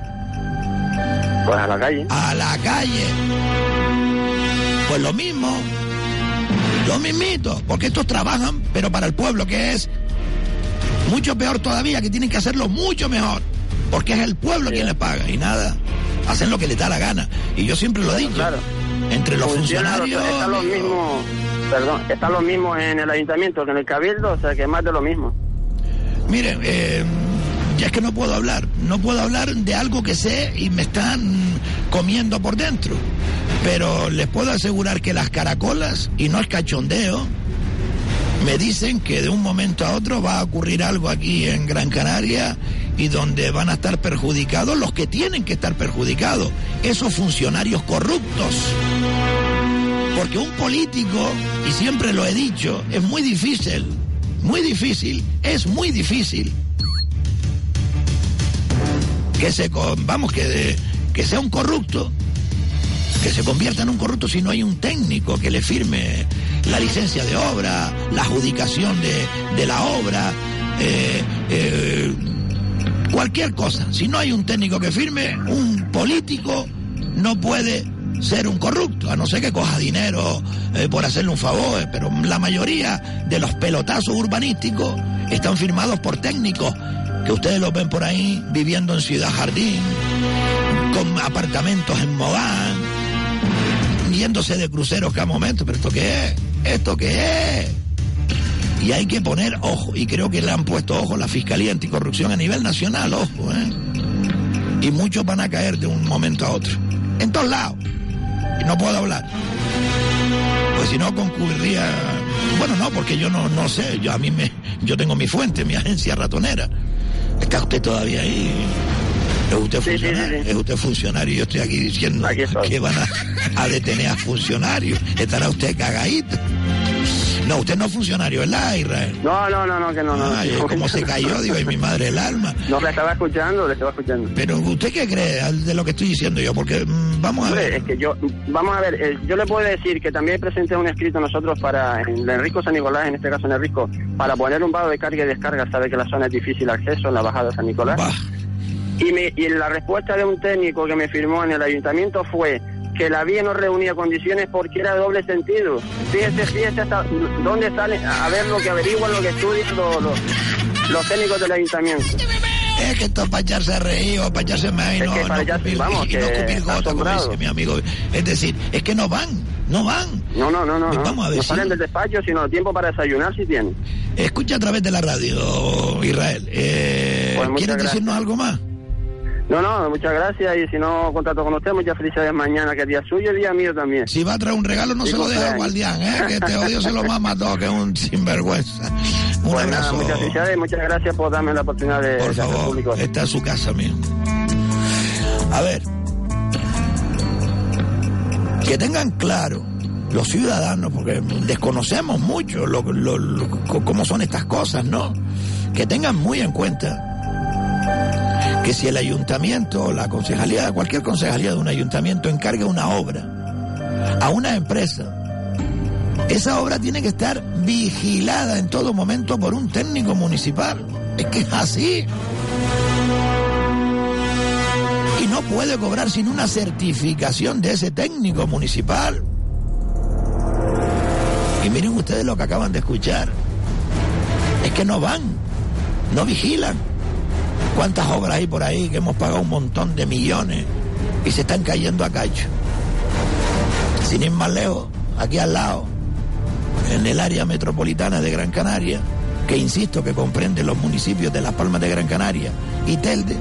Pues a la calle. A la calle. Pues lo mismo. Lo mismito. Porque estos trabajan, pero para el pueblo, que es mucho peor todavía, que tienen que hacerlo mucho mejor. Porque es el pueblo quien les paga. Y nada, hacen lo que les da la gana. Y yo siempre lo he dicho. Entre los Funciona, funcionarios. Están los mismos, perdón, están los mismos en el ayuntamiento que en el cabildo, o sea que es más de lo mismo. Mire, eh, ya es que no puedo hablar. No puedo hablar de algo que sé y me están comiendo por dentro. Pero les puedo asegurar que las caracolas, y no es cachondeo, me dicen que de un momento a otro va a ocurrir algo aquí en Gran Canaria y donde van a estar perjudicados los que tienen que estar perjudicados, esos funcionarios corruptos. Porque un político, y siempre lo he dicho, es muy difícil, muy difícil, es muy difícil que se, vamos, que, que sea un corrupto, que se convierta en un corrupto si no hay un técnico que le firme la licencia de obra, la adjudicación de, de la obra, eh, eh, cualquier cosa. Si no hay un técnico que firme, un político no puede ser un corrupto, a no ser que coja dinero eh, por hacerle un favor, pero la mayoría de los pelotazos urbanísticos están firmados por técnicos ustedes los ven por ahí viviendo en Ciudad Jardín, con apartamentos en Mogán, yéndose de cruceros cada momento, pero ¿esto qué es? ¿Esto qué es? Y hay que poner ojo, y creo que le han puesto ojo la Fiscalía Anticorrupción a nivel nacional, ojo, ¿eh? Y muchos van a caer de un momento a otro. En todos lados. Y no puedo hablar. Pues si no concurriría. Bueno, no, porque yo no, no sé. Yo a mí me. Yo tengo mi fuente, mi agencia ratonera. ¿Está usted todavía ahí? ¿Es usted funcionario? ¿Es usted funcionario? Yo estoy aquí diciendo que van a, a detener a funcionarios. ¿Estará usted cagadito? No, usted no es funcionario, ¿verdad, Israel? No, no, no, no, que no, no. Ay, ¿cómo se cayó? Digo, ay, mi madre el alma. No, le estaba escuchando, le estaba escuchando. Pero, ¿usted qué cree de lo que estoy diciendo yo? Porque, mm, vamos a Hombre, ver. Es que yo, vamos a ver, eh, yo le puedo decir que también presenté un escrito nosotros para, en Enrico San Nicolás, en este caso en Enrico, para poner un vado de carga y descarga, sabe que la zona es difícil acceso en la bajada de San Nicolás. Y, me, y la respuesta de un técnico que me firmó en el ayuntamiento fue que la vía no reunía condiciones porque era de doble sentido. Fíjese, fíjese hasta dónde sale, a ver lo que averiguan, lo que estudian los, los, los técnicos del ayuntamiento. Es que esto es para echarse a reír o para echarse más y Es no, que no para echarse- cupir- vamos, y no que cupir está gota, como asombrado. dice mi amigo. Es decir, es que no van, no van. No, no, no, no. no. Vamos a ver no salen del despacho, sino tiempo para desayunar si tienen. Escucha a través de la radio, Israel. Eh, Pues ¿Quieres decirnos algo más? No, no, muchas gracias y si no contacto con usted, muchas felicidades mañana, que es día suyo y día mío también. Si va a traer un regalo, no se lo deja al guardián, ¿eh? que este odio se lo mama todo, que es un sinvergüenza. Un nada, abrazo. muchas felicidades y muchas gracias por darme la oportunidad de, Por favor, público. está en su casa, mío. A ver, que tengan claro los ciudadanos, porque desconocemos mucho lo, lo- cómo son estas cosas, ¿no? Que tengan muy en cuenta que si el ayuntamiento o la concejalía, cualquier concejalía de un ayuntamiento encarga una obra a una empresa, esa obra tiene que estar vigilada en todo momento por un técnico municipal. Es que es así. Y no puede cobrar sin una certificación de ese técnico municipal. Y miren ustedes lo que acaban de escuchar. Es que no van, no vigilan. ¿Cuántas obras hay por ahí que hemos pagado un montón de millones y se están cayendo a cacho? Sin ir más lejos, aquí al lado, en el área metropolitana de Gran Canaria, que insisto que comprende los municipios de Las Palmas de Gran Canaria y Telde,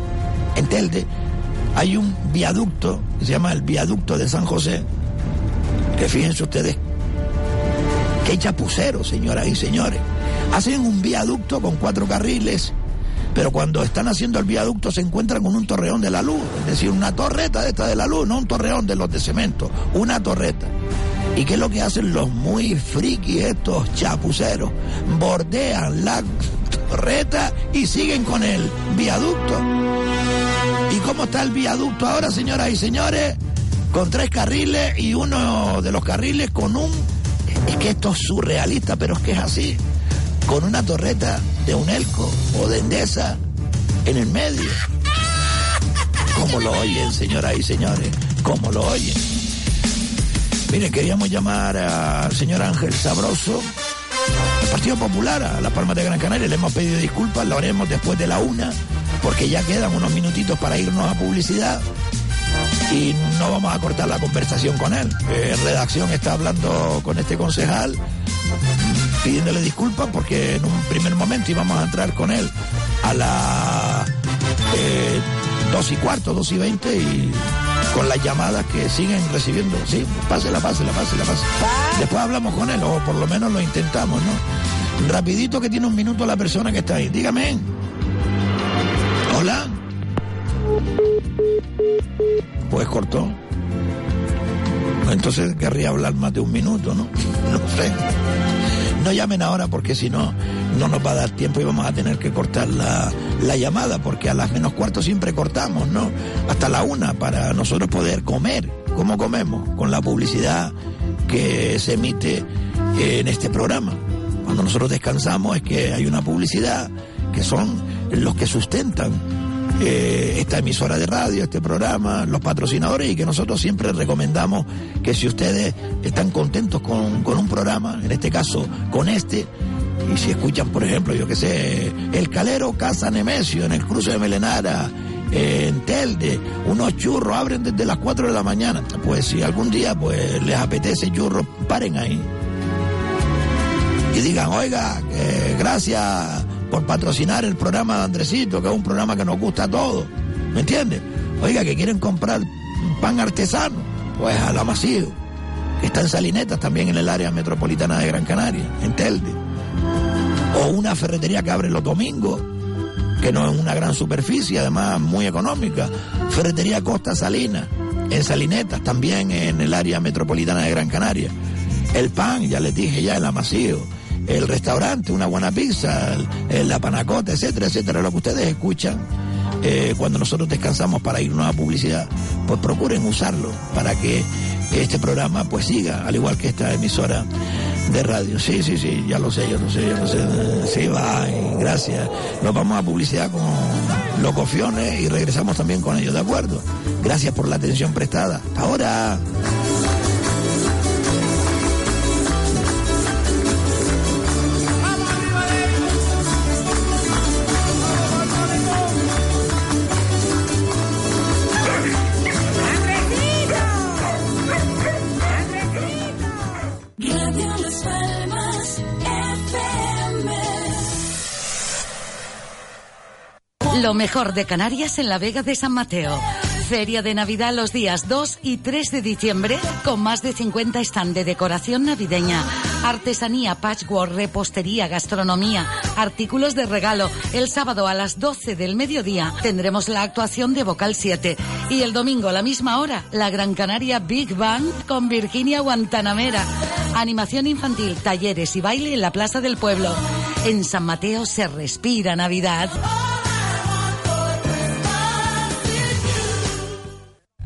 en Telde hay un viaducto que se llama el viaducto de San José, que fíjense ustedes, que hay chapuceros, señoras y señores. Hacen un viaducto con cuatro carriles, pero cuando están haciendo el viaducto se encuentran con un torreón de la luz, es decir, una torreta de esta de la luz, no un torreón de los de cemento, una torreta. ¿Y qué es lo que hacen los muy frikis estos chapuceros? Bordean la torreta y siguen con el viaducto. ¿Y cómo está el viaducto ahora, señoras y señores? Con tres carriles y uno de los carriles con un... Es que esto es surrealista, pero es que es así. Con una torreta de un elco o de Endesa en el medio. ¿Cómo lo oyen, señoras y señores? ¿Cómo lo oyen? Miren, queríamos llamar al señor Ángel Sabroso, del Partido Popular, a La Palma de Gran Canaria. Le hemos pedido disculpas, lo haremos después de la una, porque ya quedan unos minutitos para irnos a publicidad y no vamos a cortar la conversación con él. Eh, redacción está hablando con este concejal, pidiéndole disculpas porque en un primer momento íbamos a entrar con él a las eh, dos y cuarto, dos y veinte y con las llamadas que siguen recibiendo. Sí, pásela, pásela, pásela, pásela. Después hablamos con él, o por lo menos lo intentamos, ¿no? Rapidito que tiene un minuto la persona que está ahí. Dígame. Hola. Pues cortó. Entonces querría hablar más de un minuto, ¿no? No sé. No llamen ahora porque si no, no nos va a dar tiempo y vamos a tener que cortar la, la llamada porque a las menos cuarto siempre cortamos, ¿no? Hasta la una para nosotros poder comer. ¿Cómo comemos? Con la publicidad que se emite en este programa. Cuando nosotros descansamos es que hay una publicidad que son los que sustentan eh, esta emisora de radio, este programa, los patrocinadores y que nosotros siempre recomendamos que si ustedes están contentos con, con un programa, en este caso con este, y si escuchan, por ejemplo, yo que sé, El Calero Casa Nemesio en el cruce de Melenara, en Telde, unos churros abren desde las 4 de la mañana, pues si algún día pues les apetece churros, paren ahí. y digan, oiga, eh, gracias por patrocinar el programa de Andresito, que es un programa que nos gusta a todos. ¿Me entiendes? Oiga, que quieren comprar pan artesano, pues a la Macío, que está en Salinetas, también en el área metropolitana de Gran Canaria, en Telde. O una ferretería que abre los domingos, que no es una gran superficie, además muy económica. Ferretería Costa Salina, en Salinetas, también en el área metropolitana de Gran Canaria. El pan, ya les dije ya, el amasío. El restaurante, una buena pizza, el- la panacota, etcétera, etcétera. Lo que ustedes escuchan eh, cuando nosotros descansamos para irnos a publicidad, pues procuren usarlo para que este programa pues siga, al igual que esta emisora de radio. Sí, sí, sí, ya lo sé, yo lo sé, ya lo sé. Sí, va, gracias. Nos vamos a publicidad con los cofiones y regresamos también con ellos, ¿de acuerdo? Gracias por la atención prestada. Ahora. Lo mejor de Canarias en la Vega de San Mateo. Feria de Navidad los días 2 y 3 de diciembre con más de 50 stand de decoración navideña, artesanía, patchwork, repostería, gastronomía, artículos de regalo. El sábado a las 12 del mediodía tendremos la actuación de Vocal 7 y el domingo a la misma hora la Gran Canaria Big Bang con Virginia Guantanamera. Animación infantil, talleres y baile en la Plaza del Pueblo. En San Mateo se respira Navidad.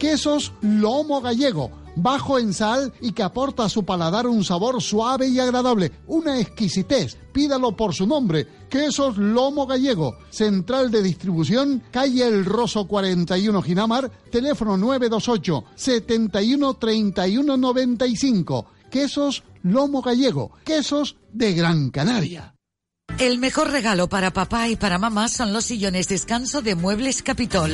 Quesos Lomo Gallego bajo en sal y que aporta a su paladar un sabor suave y agradable, una exquisitez. Pídalo por su nombre, Quesos Lomo Gallego, central de distribución, calle El Roso 41 Ginamar, teléfono 928 71 31 95. Quesos Lomo Gallego, quesos de Gran Canaria. El mejor regalo para papá y para mamá son los sillones descanso de Muebles Capitol.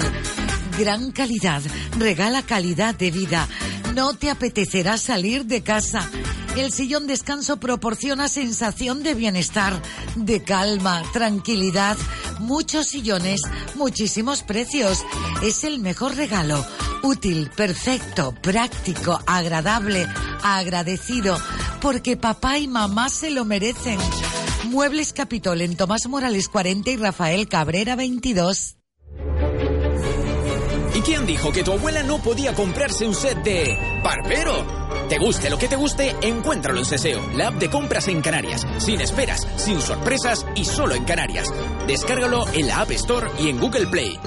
Gran calidad, regala calidad de vida. No te apetecerá salir de casa. El sillón descanso proporciona sensación de bienestar, de calma, tranquilidad. Muchos sillones, muchísimos precios. Es el mejor regalo. Útil, perfecto, práctico, agradable, agradecido. Porque papá y mamá se lo merecen. Muebles Capitol en Tomás Morales 40 y Rafael Cabrera 22. ¿Y quién dijo que tu abuela no podía comprarse un set de Barbero? Te guste lo que te guste, encuéntralo en Seseo, la app de compras en Canarias. Sin esperas, sin sorpresas y solo en Canarias. Descárgalo en la App Store y en Google Play.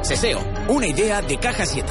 Seseo, una idea de Caja 7.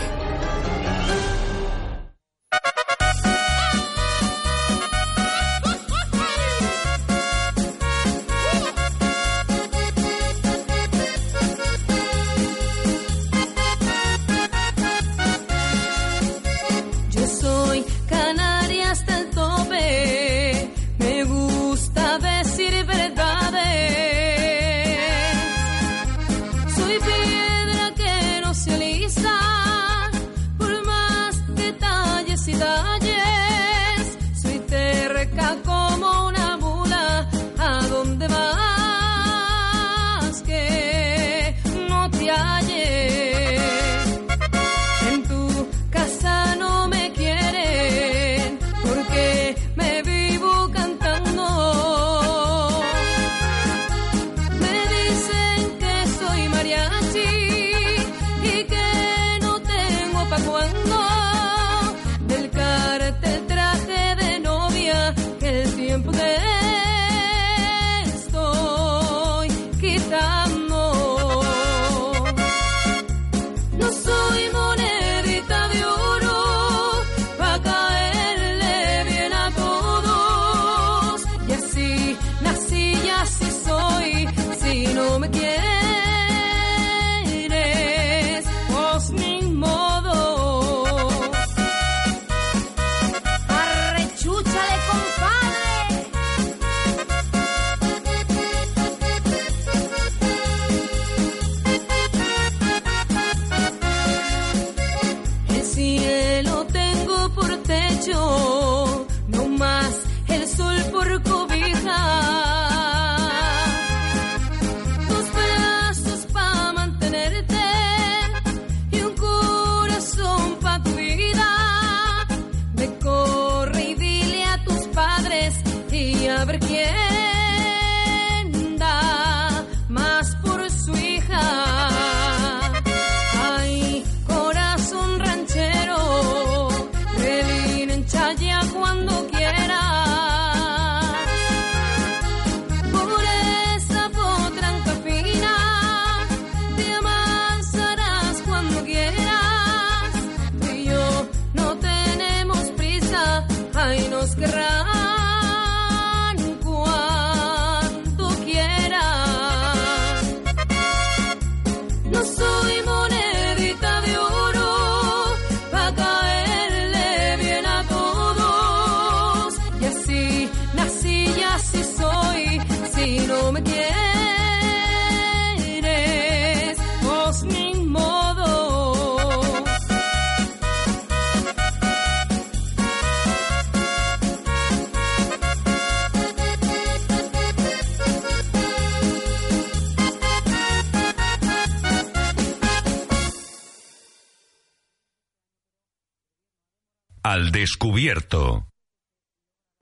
Al descubierto.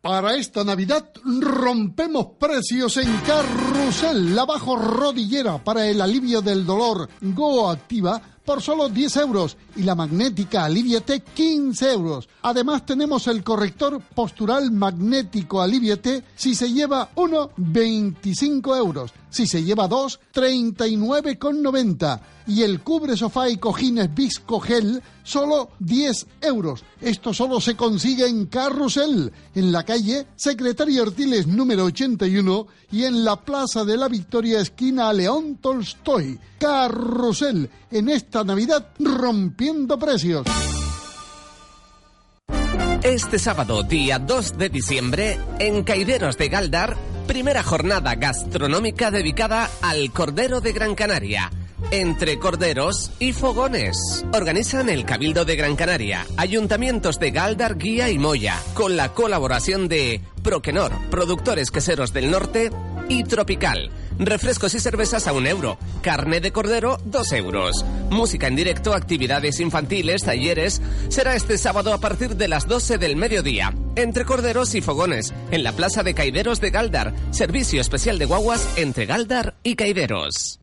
Para esta Navidad rompemos precios en Carrusel, la bajo rodillera para el alivio del dolor. Go Activa por solo 10 euros. Y la magnética Aliviate 15 euros. Además tenemos el corrector postural magnético Aliviate. Si se lleva uno 25 euros, si se lleva dos 39,90 y el cubre sofá y cojines Visco Gel solo 10 euros. Esto solo se consigue en Carrusel, en la calle Secretario Artiles número 81 y en la Plaza de la Victoria esquina León Tolstoy. Carrusel, en esta Navidad rompiendo precios. Este sábado, día 2 de diciembre, en Caideros de Galdar, primera jornada gastronómica dedicada al Cordero de Gran Canaria. Entre corderos y fogones. Organizan el Cabildo de Gran Canaria, Ayuntamientos de Galdar, Guía y Moya, con la colaboración de Proquenor, Productores Queseros del Norte y Tropical. Refrescos y cervezas a un euro. Carne de cordero, dos euros. Música en directo, actividades infantiles, talleres. Será este sábado a partir de las 12 del mediodía. Entre corderos y fogones. En la Plaza de Caideros de Galdar. Servicio especial de guaguas entre Galdar y Caideros.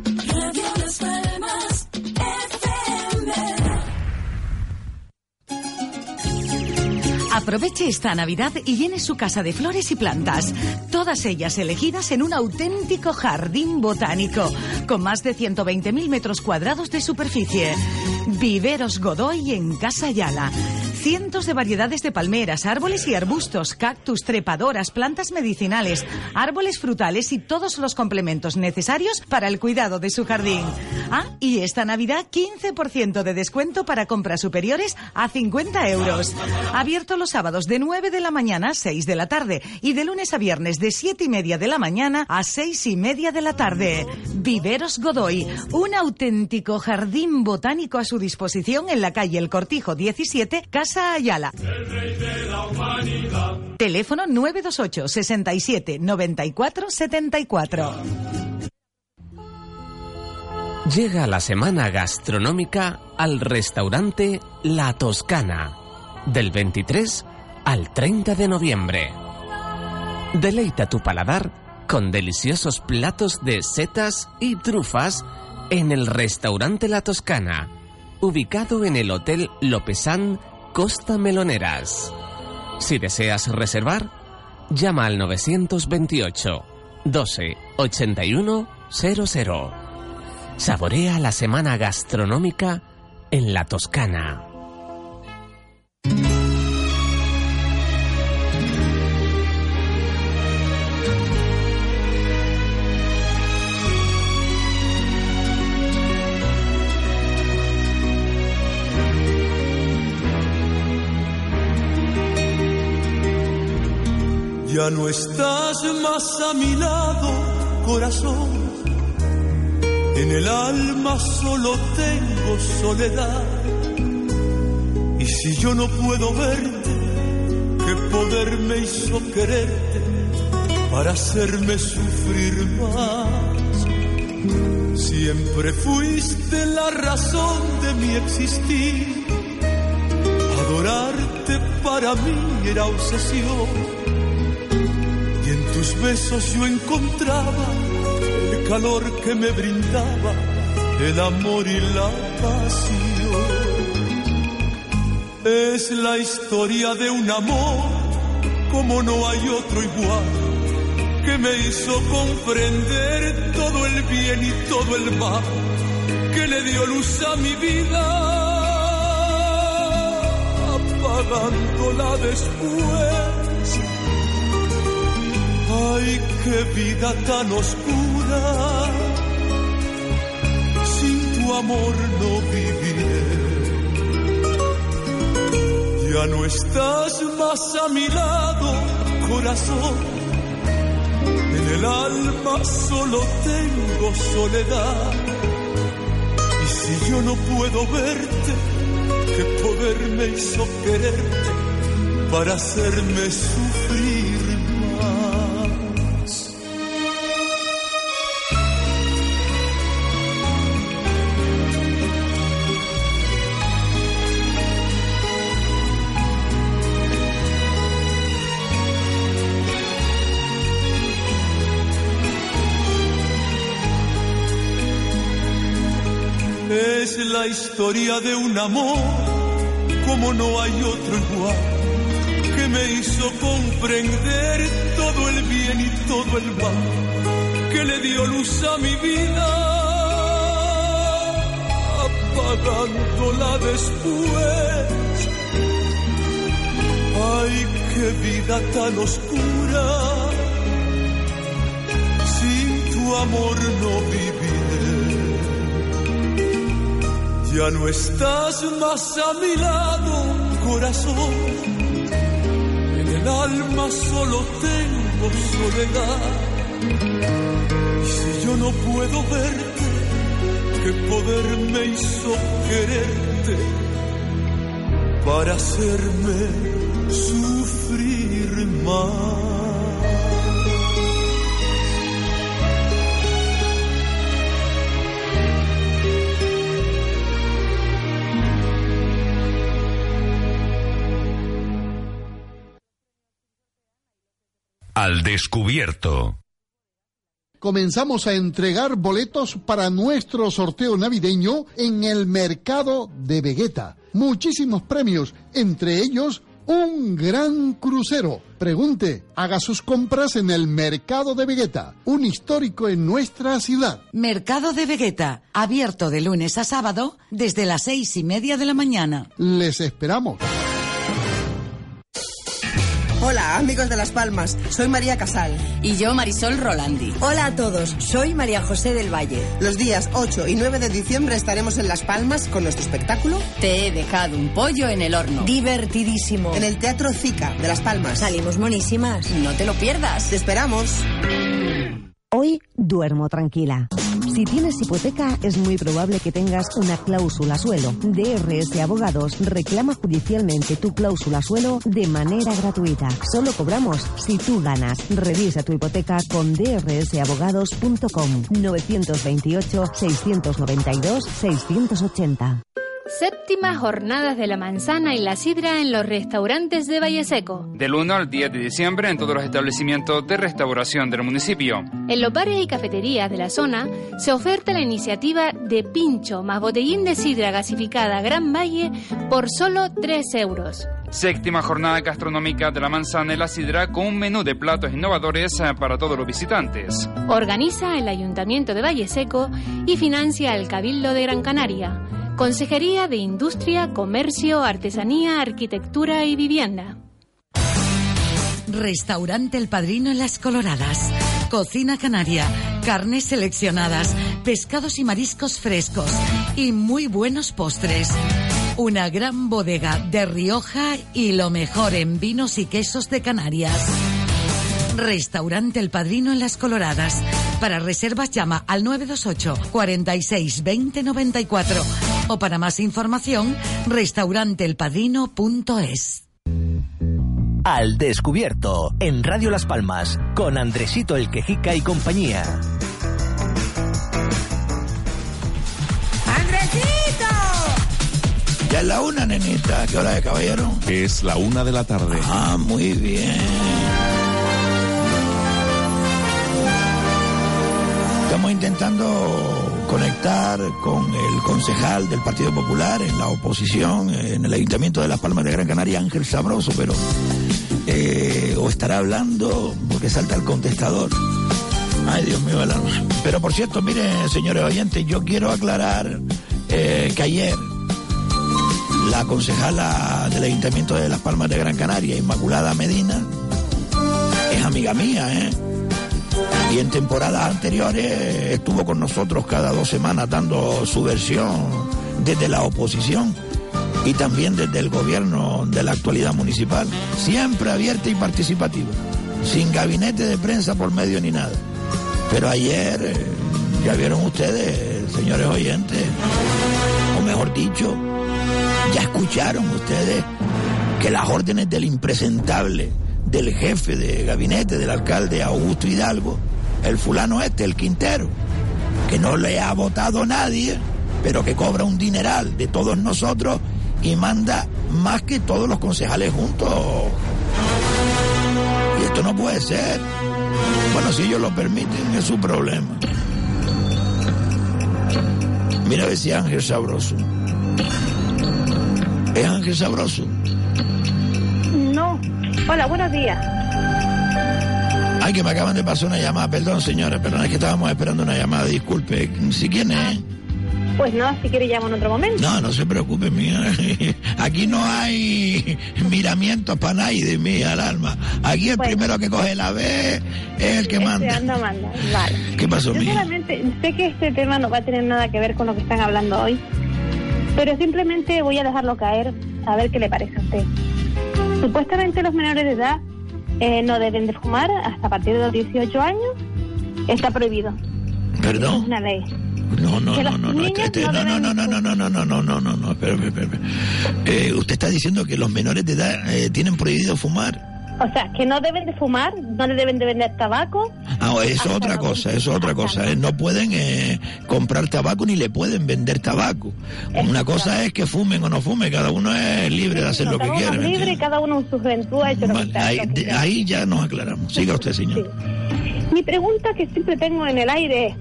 Aproveche esta Navidad y llene su casa de flores y plantas, todas ellas elegidas en un auténtico jardín botánico, con más de 120.000 metros cuadrados de superficie. Viveros Godoy en Casa Ayala. Cientos de variedades de palmeras, árboles y arbustos, cactus, trepadoras, plantas medicinales, árboles frutales y todos los complementos necesarios para el cuidado de su jardín. Ah, y esta Navidad 15% de descuento para compras superiores a 50 euros. Abierto los sábados de 9 de la mañana a 6 de la tarde y de lunes a viernes de 7 y media de la mañana a 6 y media de la tarde. Viveros Godoy, un auténtico jardín botánico a su disposición en la calle El Cortijo 17, Casa Ayala. Teléfono 928 67 94 74. Llega la semana gastronómica al restaurante La Toscana, del 23 al 30 de noviembre. Deleita tu paladar con deliciosos platos de setas y trufas en el restaurante La Toscana, ubicado en el Hotel Lopezán Costa Meloneras. Si deseas reservar, llama al 928 12 81 00. Saborea la semana gastronómica en la Toscana. Ya no estás más a mi lado, corazón. En el alma solo tengo soledad. Y si yo no puedo verte, ¿qué poder me hizo quererte para hacerme sufrir más? Siempre fuiste la razón de mi existir. Adorarte para mí era obsesión tus besos yo encontraba el calor que me brindaba el amor y la pasión. Es la historia de un amor como no hay otro igual que me hizo comprender todo el bien y todo el mal que le dio luz a mi vida apagándola después Ay, qué vida tan oscura. Sin tu amor no viviré. Ya no estás más a mi lado, corazón. En el alma solo tengo soledad. Y si yo no puedo verte, qué poder me hizo quererte para hacerme sufrir la historia de un amor como no hay otro igual, que me hizo comprender todo el bien y todo el mal, que le dio luz a mi vida, apagándola después. Ay, qué vida tan oscura, sin tu amor no viviré. Ya no estás más a mi lado, corazón. En el alma solo tengo soledad. Y si yo no puedo verte, qué poder me hizo quererte para hacerme sufrir más. Al descubierto. Comenzamos a entregar boletos para nuestro sorteo navideño en el mercado de Vegeta. Muchísimos premios, entre ellos un gran crucero. Pregunte, haga sus compras en el Mercado de Vegeta, un histórico en nuestra ciudad. Mercado de Vegeta, abierto de lunes a sábado desde las seis y media de la mañana. Les esperamos. Hola, amigos de Las Palmas. Soy María Casal. Y yo, Marisol Rolandi. Hola a todos. Soy María José del Valle. Los días 8 y 9 de diciembre estaremos en Las Palmas con nuestro espectáculo. Te he dejado un pollo en el horno. Divertidísimo. En el Teatro Zica de Las Palmas. Salimos monísimas. No te lo pierdas. Te esperamos. Hoy duermo tranquila. Si tienes hipoteca, es muy probable que tengas una cláusula suelo. DRS Abogados reclama judicialmente tu cláusula suelo de manera gratuita. Solo cobramos si tú ganas. Revisa tu hipoteca con drsabogados.com 928-692-680. Séptima Jornadas de la Manzana y la Sidra en los restaurantes de Valle Seco. Del 1 al 10 de diciembre en todos los establecimientos de restauración del municipio. En los bares y cafeterías de la zona se oferta la iniciativa de pincho más botellín de sidra gasificada Gran Valle por solo 3 euros. Séptima jornada gastronómica de la manzana y la sidra con un menú de platos innovadores eh, para todos los visitantes. Organiza el Ayuntamiento de Valle Seco y financia el Cabildo de Gran Canaria. Consejería de Industria, Comercio, Artesanía, Arquitectura y Vivienda. Restaurante El Padrino en Las Coloradas. Cocina canaria, carnes seleccionadas, pescados y mariscos frescos y muy buenos postres. Una gran bodega de Rioja y lo mejor en vinos y quesos de Canarias. Restaurante El Padrino en Las Coloradas. Para reservas llama al 928 46 20 94 o para más información restauranteelpadrino.es. Al descubierto en Radio Las Palmas con Andresito el Quejica y compañía. ¡Andresito! Ya es la una, nenita. ¿Qué hora es, caballero? Es la una de la tarde. Ah, muy bien. Estamos intentando conectar con el concejal del Partido Popular en la oposición, en el Ayuntamiento de Las Palmas de Gran Canaria, Ángel Sabroso, pero eh, o estará hablando porque salta el contestador. Ay, Dios mío, la... pero por cierto, miren, señores oyentes, yo quiero aclarar eh, que ayer la concejala del Ayuntamiento de Las Palmas de Gran Canaria, Inmaculada Medina, es amiga mía, ¿eh? Y en temporadas anteriores estuvo con nosotros cada dos semanas dando su versión desde la oposición. y también desde el gobierno de la actualidad municipal. Siempre abierta y participativa, sin gabinete de prensa por medio ni nada. Pero ayer, eh, ya vieron ustedes, señores oyentes, o mejor dicho, ya escucharon ustedes que las órdenes del impresentable, del jefe de gabinete, del alcalde Augusto Hidalgo, el fulano este, el Quintero, que no le ha votado nadie, pero que cobra un dineral de todos nosotros y manda más que todos los concejales juntos. Y esto no puede ser. Bueno, si ellos lo permiten, es su problema. Mira a ver si es Ángel Sabroso. ¿Es Ángel Sabroso? No. Hola, buenos días. Ay, que me acaban de pasar una llamada. Perdón, señora, perdón, es que estábamos esperando una llamada. Disculpe. ¿Si quién es? Pues no, si quiere llamo en otro momento. No, no se preocupe, mía. Aquí no hay miramientos para nadie, mía, al alma. Aquí el primero que coge la B es el que manda. Este anda, manda. Vale. ¿Qué pasó, Yo mía? solamente sé que este tema no va a tener nada que ver con lo que están hablando hoy, pero simplemente voy a dejarlo caer a ver qué le parece a usted. Supuestamente los menores de edad eh, no deben de fumar hasta a partir de los 18 años. Está prohibido. Es Perdón. una ley. No, no, no, no, no, este- no no, no, no, no, no, no, no, no, no, no, no, espera, espera, espera. Eh, usted está diciendo que los menores de edad eh, tienen prohibido fumar. O sea, que no deben de fumar, no le deben de vender tabaco. Ah, eso es otra cosa, eso es otra cosa. eh, No pueden eh, comprar tabaco ni le pueden vender tabaco. Una cosa es que fumen o no fumen, cada uno es libre de hacer lo que cada uno es ¿me libre y cada uno en su juventud ha hecho lo que Ahí, de- ahí ya nos aclaramos. Siga usted, señor. Mi pregunta que siempre tengo en el aire es,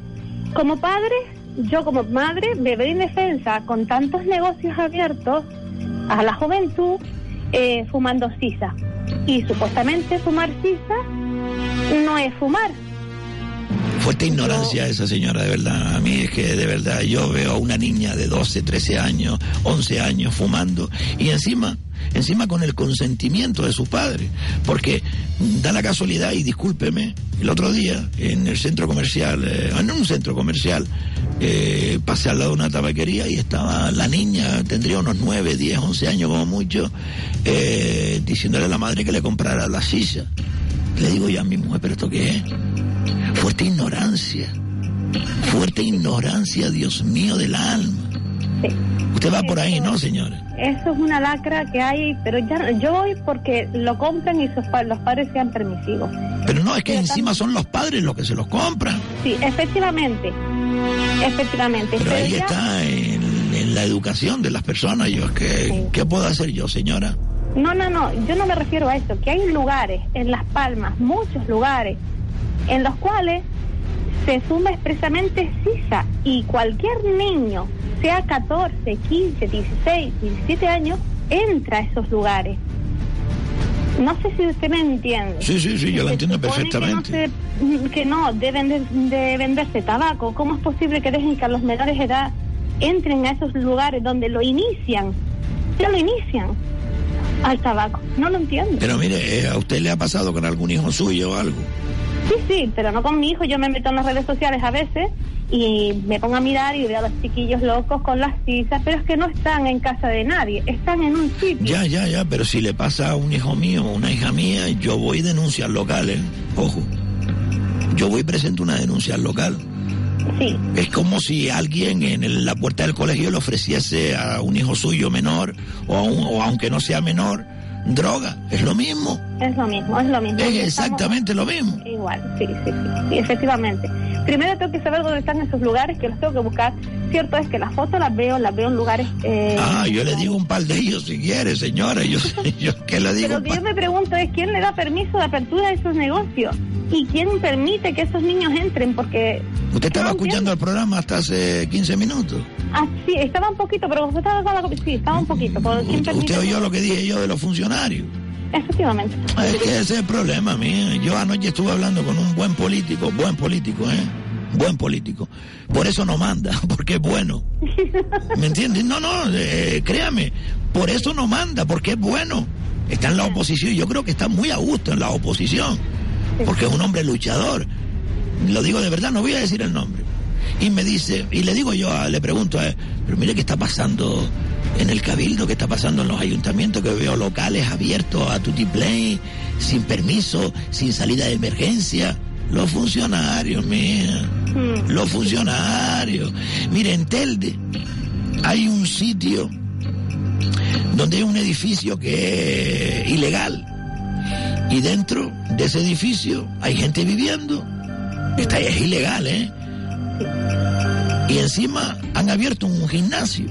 como padre, yo como madre, me veo indefensa con tantos negocios abiertos a la juventud eh, fumando sisa. Y supuestamente fumar sisa no es fumar. Fuerte ignorancia esa señora, de verdad. A mí es que de verdad yo veo a una niña de 12, 13 años, 11 años fumando y encima, encima con el consentimiento de su padre. Porque da la casualidad, y discúlpeme, el otro día en el centro comercial, eh, en un centro comercial, eh, pasé al lado de una tabaquería y estaba la niña, tendría unos 9, 10, 11 años como mucho, eh, diciéndole a la madre que le comprara la sisa. Le digo yo a mi mujer, ¿pero esto qué es? Fuerte ignorancia. Fuerte ignorancia, Dios mío, del alma. Usted va por ahí, ¿no, señora? Eso es una lacra que hay, pero ya yo voy porque lo compran y sus los padres sean permisivos. Pero no, es que encima son los padres los que se los compran. Sí, efectivamente. Efectivamente. Pero ahí ya- está en, en la educación de las personas. Yo, es que, ¿Qué puedo hacer yo, señora? No, no, no, yo no me refiero a eso, que hay lugares en Las Palmas, muchos lugares, en los cuales se suma expresamente sisa y cualquier niño, sea 14, 15, 16, 17 años, entra a esos lugares. No sé si usted me entiende. Sí, sí, sí, yo la Se entiendo perfectamente. Que no, se- que no deben de, de venderse tabaco. ¿Cómo es posible que dejen que a los menores de edad entren a esos lugares donde lo inician? Ya lo inician al tabaco. No lo entiendo. Pero mire, eh, ¿a usted le ha pasado con algún hijo suyo o algo? Sí, sí, pero no con mi hijo. Yo me meto en las redes sociales a veces y me pongo a mirar y veo a los chiquillos locos con las tizas, pero es que no están en casa de nadie, están en un sitio. Ya, ya, ya, pero si le pasa a un hijo mío o una hija mía, yo voy y denuncio al local, ¿eh? Ojo. Yo voy y presento una denuncia al local. Sí. Es como si alguien en el- la puerta del colegio le ofreciese a un hijo suyo menor, o, a un- o aunque no sea menor, droga. Es lo mismo. Es lo mismo, es lo mismo. Es Estamos- exactamente lo mismo. Igual, sí, sí, sí, efectivamente. Primero tengo que saber dónde están esos lugares, que los tengo que buscar. Cierto es que las fotos las veo, las veo en lugares... eh, Ah, yo le digo un par de ellos si quiere, señora. Yo, yo que le digo Pero lo que yo me pregunto es quién le da permiso de apertura a esos negocios y quién permite que esos niños entren, porque Usted estaba escuchando el programa hasta hace 15 minutos. Ah, sí, estaba un poquito, pero usted estaba con la- sí, estaba un poquito. pero ¿quién Usted oyó lo que dije yo de los funcionarios. Efectivamente. Es que ese es el problema, mío. Yo anoche estuve hablando con un buen político, buen político, ¿eh? Buen político. Por eso no manda, porque es bueno. ¿Me entiendes? No, no, eh, créame. Por eso no manda, porque es bueno. Está en la oposición. Yo creo que está muy a gusto en la oposición. Porque es un hombre luchador. Lo digo de verdad, no voy a decir el nombre. Y me dice, y le digo yo, a- le pregunto a él, pero mire qué está pasando en el cabildo que está pasando en los ayuntamientos, que veo locales abiertos a tutti play, sin permiso, sin salida de emergencia. Los funcionarios, mía. Los funcionarios. Mire, en Telde hay un sitio donde hay un edificio que es ilegal. Y dentro de ese edificio hay gente viviendo. Esta es ilegal, ¿eh? Y encima han abierto un gimnasio.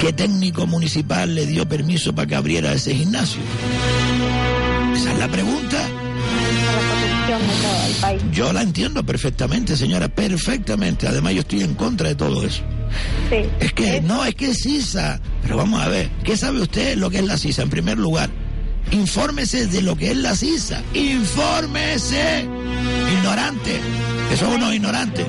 ¿Qué técnico municipal le dio permiso para que abriera ese gimnasio? Esa es la pregunta. Yo la entiendo perfectamente, señora, perfectamente. Además, yo estoy en contra de todo eso. Es que, no, es que es CISA. Pero vamos a ver, ¿qué sabe usted lo que es la CISA en primer lugar? Infórmese de lo que es la CISA. Infórmese. Ignorante. Eso es uno ignorante.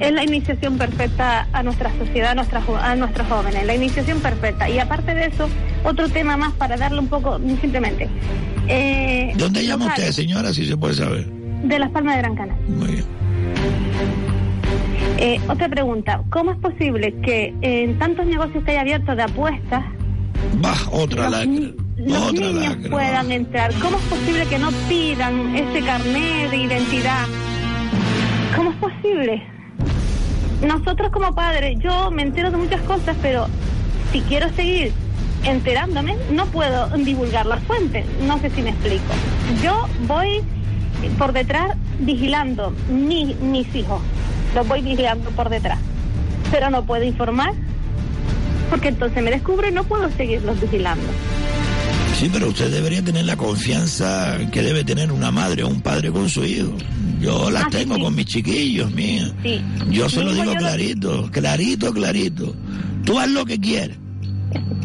Es la iniciación perfecta a nuestra sociedad, a, nuestra, a nuestros jóvenes, la iniciación perfecta. Y aparte de eso, otro tema más para darle un poco, simplemente. Eh, ¿Dónde llama usted, señora, si se puede saber? De Las Palmas de Gran Canaria. Muy bien. Eh, otra pregunta, ¿cómo es posible que en tantos negocios que hay abiertos de apuestas, Bah, otra los Otra niños lacra. puedan entrar? ¿Cómo es posible que no pidan ese carnet de identidad? ¿Cómo es posible? Nosotros como padres, yo me entero de muchas cosas, pero si quiero seguir enterándome, no puedo divulgar las fuentes. No sé si me explico. Yo voy por detrás vigilando mi- mis hijos. Los voy vigilando por detrás. Pero no puedo informar porque entonces me descubro y no puedo seguirlos vigilando. Sí, pero usted debería tener la confianza que debe tener una madre o un padre con su hijo. Yo las Ah, tengo sí. con mis chiquillos, mía. Sí. Yo se Mi lo digo lo- clarito, clarito, clarito. Tú haz lo que quieras.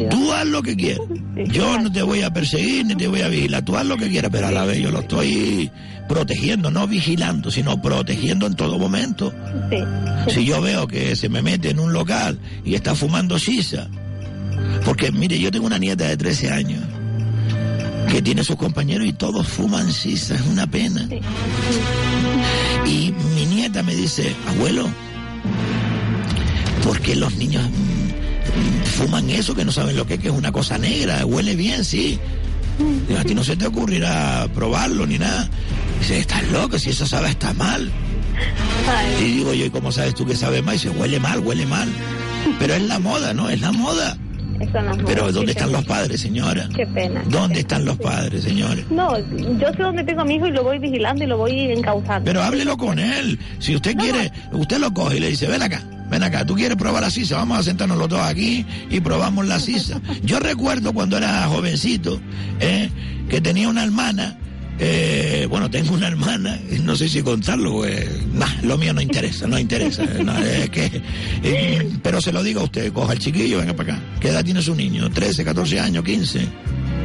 Tú haz lo que quieras. Yo no te voy a perseguir ni te voy a vigilar. Tú haz lo que quieras, pero a la vez yo lo estoy protegiendo, no vigilando, sino protegiendo en todo momento. Si yo veo que se me mete en un local y está fumando sisa, porque mire, yo tengo una nieta de 13 años que tiene sus compañeros y todos fuman sisa, es una pena. Y mi nieta me dice, abuelo, ¿por qué los niños mm, fuman eso que no saben lo que es, que es una cosa negra? Huele bien, sí. Digo, a ti no se te ocurrirá probarlo ni nada. Dice, estás loco, si eso sabe está mal. Y digo yo, ¿y cómo sabes tú que sabe mal? Dice, huele mal, huele mal. Pero es la moda, ¿no? Es la moda. Pero ¿dónde están los padres, señora? Qué pena. ¿Dónde están los padres, señores? No, yo sé dónde tengo a mi hijo y lo voy vigilando y lo voy encauzando. Pero háblelo con él. Si usted quiere, usted lo coge y le dice, ven acá, ven acá, tú quieres probar la sisa, vamos a sentarnos los dos aquí y probamos la sisa. Yo recuerdo cuando era jovencito, eh, que tenía una hermana, eh, bueno, tengo una hermana, no sé si contarlo, pues, nah, lo mío no interesa, no interesa. no, es que, eh, pero se lo digo a usted, coja el chiquillo, venga para acá. ¿Qué edad tiene su niño? ¿13, 14 años, 15?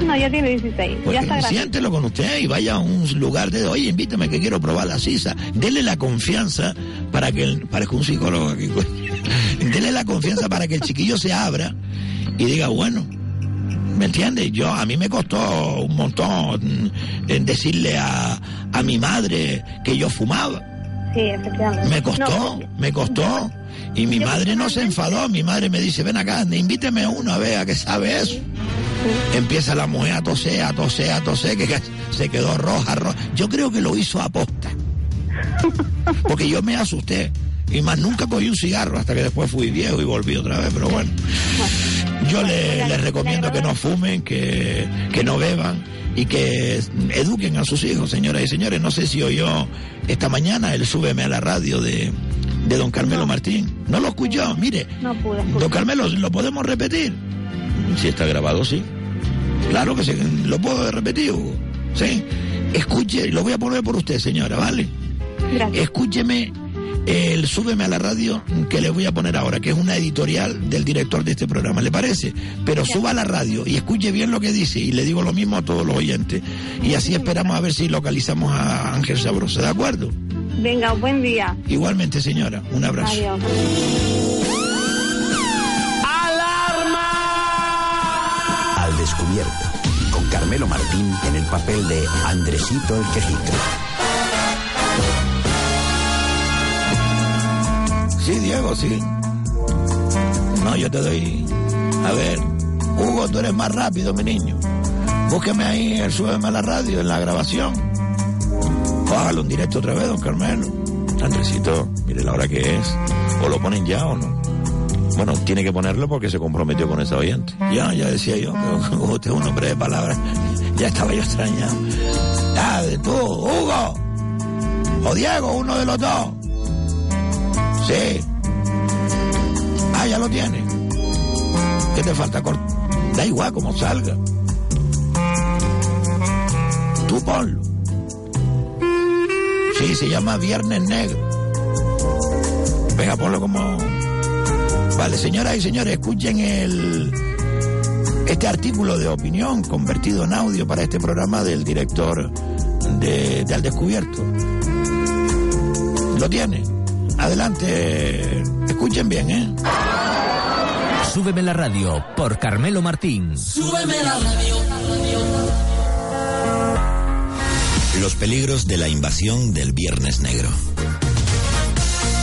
No, ya tiene 16. Pues ya está grande. siéntelo con usted y vaya a un lugar de, oye, invítame que quiero probar la sisa. Dele la confianza para que, el, parezco un psicólogo aquí, coño. Dele la confianza para que el chiquillo se abra y diga, bueno, ¿me entiende? Yo, a mí me costó un montón en decirle a, a mi madre que yo fumaba. Sí, efectivamente. Me costó, No, me costó. Y mi madre no se enfadó. Mi madre me dice, ven acá, invíteme a uno a ver a qué sabe eso. Empieza la mujer a toser, a toser, a toser, que se quedó roja, roja. Yo creo que lo hizo aposta. Porque yo me asusté. Y más nunca cogí un cigarro hasta que después fui viejo y volví otra vez. Pero bueno, yo le- les recomiendo que no fumen, que, que no beban y que eduquen a sus hijos, señoras y señores. No sé si oyó esta mañana el súbeme a la radio de, de don Carmelo Martín. No lo escuchó, mire. no pude Don. Carmelo, ¿lo podemos repetir? Si está grabado, sí. Claro que sí, lo puedo repetir, Hugo. Sí. Escuche, lo voy a poner por usted, señora, ¿vale? Gracias. Escúcheme el súbeme a la radio que le voy a poner ahora, que es una editorial del director de este programa, ¿le parece? Pero suba a la radio y escuche bien lo que dice y le digo lo mismo a todos los oyentes. Y así esperamos a ver si localizamos a Ángel Sabroso, ¿de acuerdo? Venga, buen día. Igualmente, señora, un abrazo. Adiós. Al descubierto, con Carmelo Martín en el papel de Andresito el Quejito. Sí, Diego, sí. No, yo te doy A ver, Hugo, tú eres más rápido, mi niño. Búsqueme ahí el súbeme a la radio, en la grabación. Cójalo en directo otra vez, don Carmelo. Andresito, mire la hora que es. O lo ponen ya o no. Bueno, tiene que ponerlo porque se comprometió con esa oyente. Ya, ya decía yo, como usted es un hombre de palabras, ya estaba yo extrañado. Ya, de tú, Hugo. O Diego, uno de los dos. Sí. Ah, ya lo tiene. ¿Qué te falta? Da igual como salga. Tú ponlo. Sí, se llama Viernes Negro. Venga, ponlo como... Vale, señoras y señores, escuchen el... Este artículo de opinión convertido en audio para este programa del director de, de Al Descubierto. ¿Lo tiene? Adelante. Escuchen bien, ¿eh? Súbeme la radio por Carmelo Martín. Súbeme la radio. Los peligros de la invasión del Viernes Negro.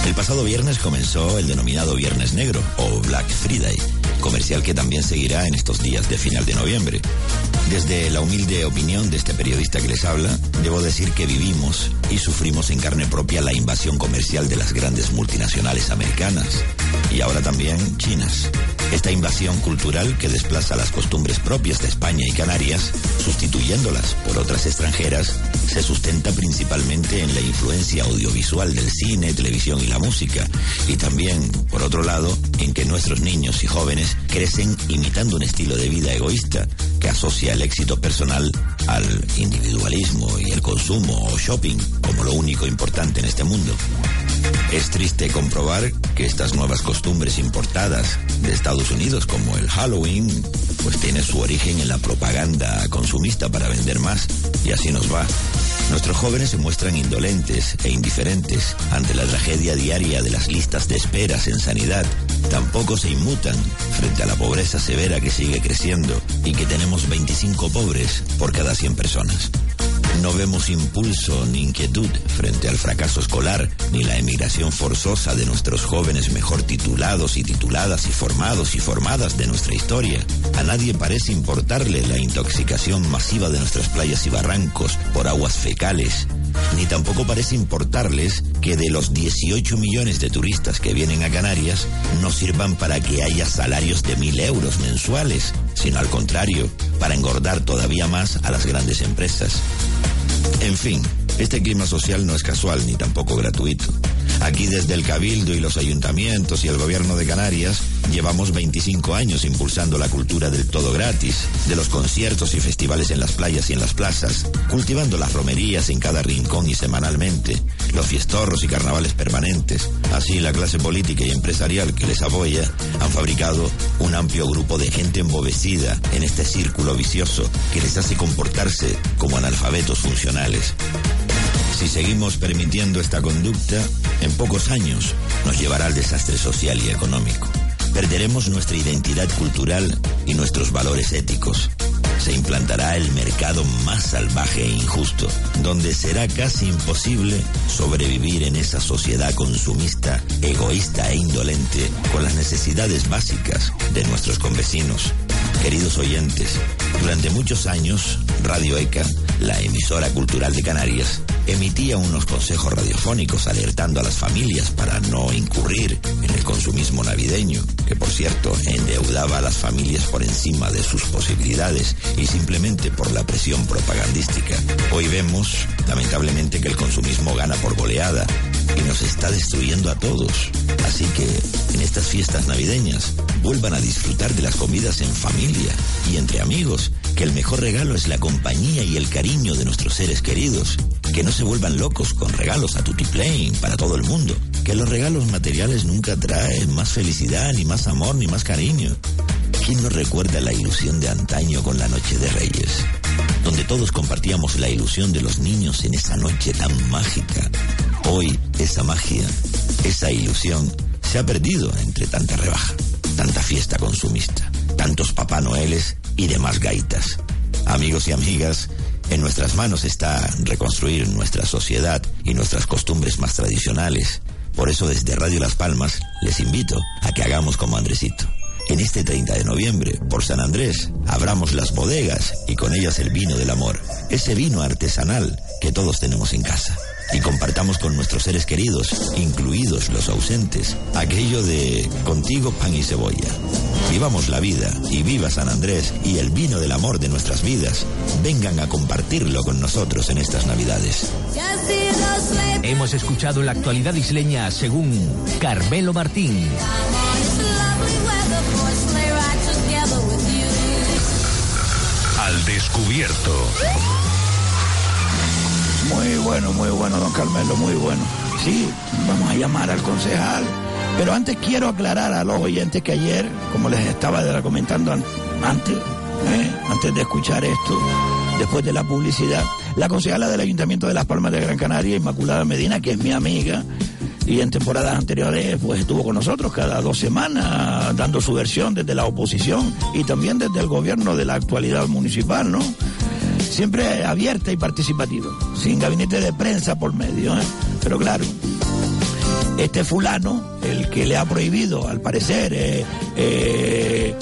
El pasado viernes comenzó el denominado Viernes Negro o Black Friday, comercial que también seguirá en estos días de final de noviembre. Desde la humilde opinión de este periodista que les habla, debo decir que vivimos y sufrimos en carne propia la invasión comercial de las grandes multinacionales americanas y ahora también chinas. Esta invasión cultural que desplaza las costumbres propias de España y Canarias, sustituyéndolas por otras extranjeras, se sustenta principalmente en la influencia audiovisual del cine, televisión y la música, y también, por otro lado, en que nuestros niños y jóvenes crecen imitando un estilo de vida egoísta que asocia el éxito personal al individualismo y el consumo o shopping como lo único importante en este mundo. Es triste comprobar que estas nuevas costumbres importadas de Estados Unidos, como el Halloween, pues tiene su origen en la propaganda consumista para vender más, y así nos va. Nuestros jóvenes se muestran indolentes e indiferentes ante la tragedia diaria de las listas de esperas en sanidad. Tampoco se inmutan frente a la pobreza severa que sigue creciendo y que tenemos 25 pobres por cada 100 personas. No vemos impulso ni inquietud frente al fracaso escolar ni la emigración forzosa de nuestros jóvenes mejor titulados y tituladas y formados y formadas de nuestra historia. A nadie parece importarle la intoxicación masiva de nuestras playas y barrancos por aguas fecales, ni tampoco parece importarles que de los 18 millones de turistas que vienen a Canarias no sirvan para que haya salarios de mil euros mensuales, sino al contrario, para engordar todavía más a las grandes empresas. En fin, este clima social no es casual ni tampoco gratuito. Aquí desde el Cabildo y los ayuntamientos y el gobierno de Canarias llevamos 25 años impulsando la cultura del todo gratis, de los conciertos y festivales en las playas y en las plazas, cultivando las romerías en cada rincón y semanalmente, los fiestorros y carnavales permanentes. Así la clase política y empresarial que les apoya han fabricado un amplio grupo de gente embobecida en este círculo vicioso que les hace comportarse como analfabetos funcionales. Si seguimos permitiendo esta conducta, en pocos años nos llevará al desastre social y económico. Perderemos nuestra identidad cultural y nuestros valores éticos. Se implantará el mercado más salvaje e injusto, donde será casi imposible sobrevivir en esa sociedad consumista, egoísta e indolente con las necesidades básicas de nuestros convecinos. Queridos oyentes, durante muchos años, Radio ECA, la emisora cultural de Canarias, emitía unos consejos radiofónicos alertando a las familias para no incurrir en el consumismo navideño, que por cierto endeudaba a las familias por encima de sus posibilidades y simplemente por la presión propagandística. Hoy vemos, lamentablemente, que el consumismo gana por goleada y nos está destruyendo a todos. Así que en estas fiestas navideñas vuelvan a disfrutar de las comidas en familia y entre amigos, que el mejor regalo es la compañía y el cariño de nuestros seres queridos. Que no se vuelvan locos con regalos a tutiplane para todo el mundo. Que los regalos materiales nunca traen más felicidad, ni más amor, ni más cariño. ¿Quién no recuerda la ilusión de antaño con la Noche de Reyes? Donde todos compartíamos la ilusión de los niños en esa noche tan mágica. Hoy esa magia, esa ilusión, se ha perdido entre tanta rebaja, tanta fiesta consumista, tantos Papá Noeles y demás gaitas. Amigos y amigas, en nuestras manos está reconstruir nuestra sociedad y nuestras costumbres más tradicionales. Por eso desde Radio Las Palmas les invito a que hagamos como Andresito En este 30 de noviembre, por San Andrés, abramos las bodegas y con ellas el vino del amor, ese vino artesanal que todos tenemos en casa. Y compartamos con nuestros seres queridos, incluidos los ausentes, aquello de contigo pan y cebolla. Vivamos la vida y viva San Andrés y el vino del amor de nuestras vidas. Vengan a compartirlo con nosotros en estas Navidades. Hemos escuchado la actualidad isleña según Carmelo Martín. Al descubierto. Muy bueno, muy bueno, don Carmelo, muy bueno. Sí, vamos a llamar al concejal. Pero antes quiero aclarar a los oyentes que ayer, como les estaba comentando an- antes, ¿eh? antes de escuchar esto, después de la publicidad, la concejala del Ayuntamiento de Las Palmas de Gran Canaria, Inmaculada Medina, que es mi amiga, y en temporadas anteriores pues estuvo con nosotros cada dos semanas dando su versión desde la oposición y también desde el gobierno de la actualidad municipal, ¿no? Siempre abierta y participativa, sin gabinete de prensa por medio, ¿eh? Pero claro, este fulano, el que le ha prohibido, al parecer, eh, eh,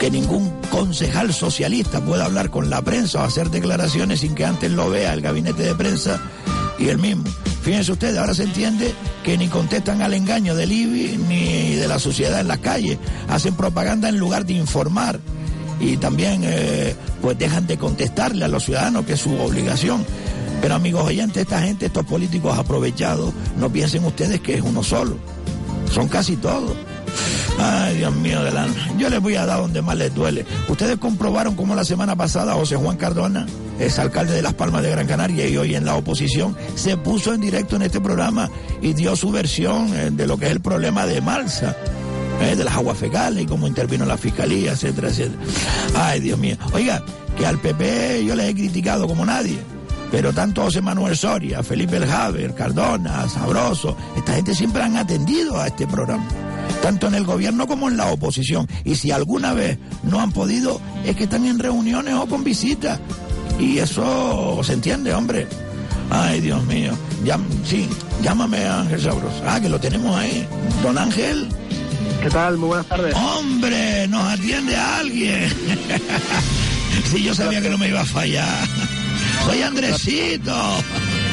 que ningún concejal socialista pueda hablar con la prensa o hacer declaraciones sin que antes lo vea el gabinete de prensa y el mismo. Fíjense ustedes, ahora se entiende que ni contestan al engaño del IBI ni de la sociedad en las calles. Hacen propaganda en lugar de informar. Y también, eh, pues dejan de contestarle a los ciudadanos, que es su obligación. Pero amigos oyentes, esta gente, estos políticos aprovechados, no piensen ustedes que es uno solo. Son casi todos. Ay, Dios mío del alma. Yo les voy a dar donde más les duele. Ustedes comprobaron cómo la semana pasada José Juan Cardona, es alcalde de Las Palmas de Gran Canaria y hoy en la oposición, se puso en directo en este programa y dio su versión eh, de lo que es el problema de Malsa. Eh, de las aguas fecales y cómo intervino la fiscalía, etcétera, etcétera. Ay, Dios mío. Oiga, que al PP yo les he criticado como nadie. Pero tanto José Manuel Soria, Felipe El Javer, Cardona, Sabroso, esta gente siempre han atendido a este programa, tanto en el gobierno como en la oposición. Y si alguna vez no han podido, es que están en reuniones o con visitas. Y eso se entiende, hombre. Ay, Dios mío. Sí, llámame a Ángel Sabroso. Ah, que lo tenemos ahí. Don Ángel. ¿Qué tal? Muy buenas tardes. Hombre, nos atiende a alguien. sí, yo sabía que no me iba a fallar. Soy Andresito.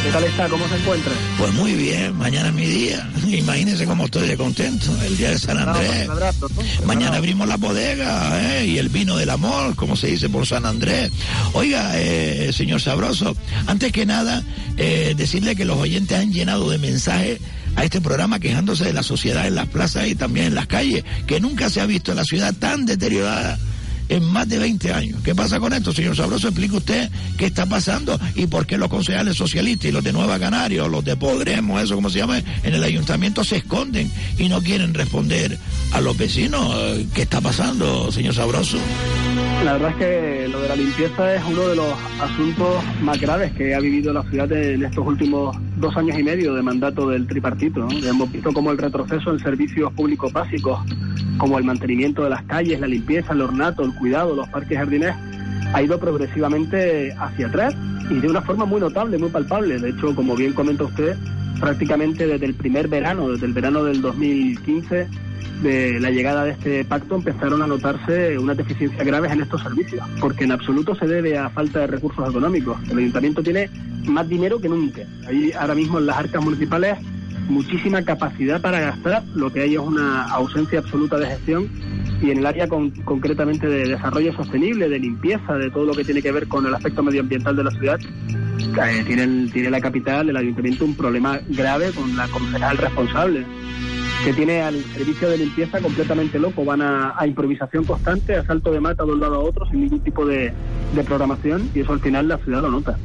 ¿Qué tal está? ¿Cómo se encuentra? Pues muy bien, mañana es mi día. Imagínense cómo estoy de contento, el día de San Andrés. Abrazo, ¿no? Mañana abrimos la bodega ¿eh? y el vino del amor, como se dice por San Andrés. Oiga, eh, señor Sabroso, antes que nada, eh, decirle que los oyentes han llenado de mensajes a este programa quejándose de la sociedad en las plazas y también en las calles, que nunca se ha visto la ciudad tan deteriorada en más de 20 años. ¿Qué pasa con esto, señor Sabroso? Explique usted qué está pasando y por qué los concejales socialistas y los de Nueva Canaria o los de Podremos, eso como se llama, en el ayuntamiento se esconden y no quieren responder a los vecinos. ¿Qué está pasando, señor Sabroso? La verdad es que lo de la limpieza es uno de los asuntos más graves que ha vivido la ciudad en estos últimos dos años y medio de mandato del tripartito. Hemos visto como el retroceso en servicios públicos básicos, como el mantenimiento de las calles, la limpieza, el ornato, el cuidado, los parques jardines, ha ido progresivamente hacia atrás y de una forma muy notable, muy palpable. De hecho, como bien comenta usted, prácticamente desde el primer verano, desde el verano del 2015, de la llegada de este pacto empezaron a notarse unas deficiencias graves en estos servicios, porque en absoluto se debe a falta de recursos económicos. El ayuntamiento tiene más dinero que nunca. Hay ahora mismo en las arcas municipales muchísima capacidad para gastar, lo que hay es una ausencia absoluta de gestión y en el área con- concretamente de desarrollo sostenible, de limpieza, de todo lo que tiene que ver con el aspecto medioambiental de la ciudad, eh, tiene, el- tiene la capital, el ayuntamiento, un problema grave con la concejal responsable que tiene al servicio de limpieza completamente loco. Van a, improvisación constante, a salto de mata de un lado a otro, sin ningún tipo de programación, y eso al final la ciudad lo nota.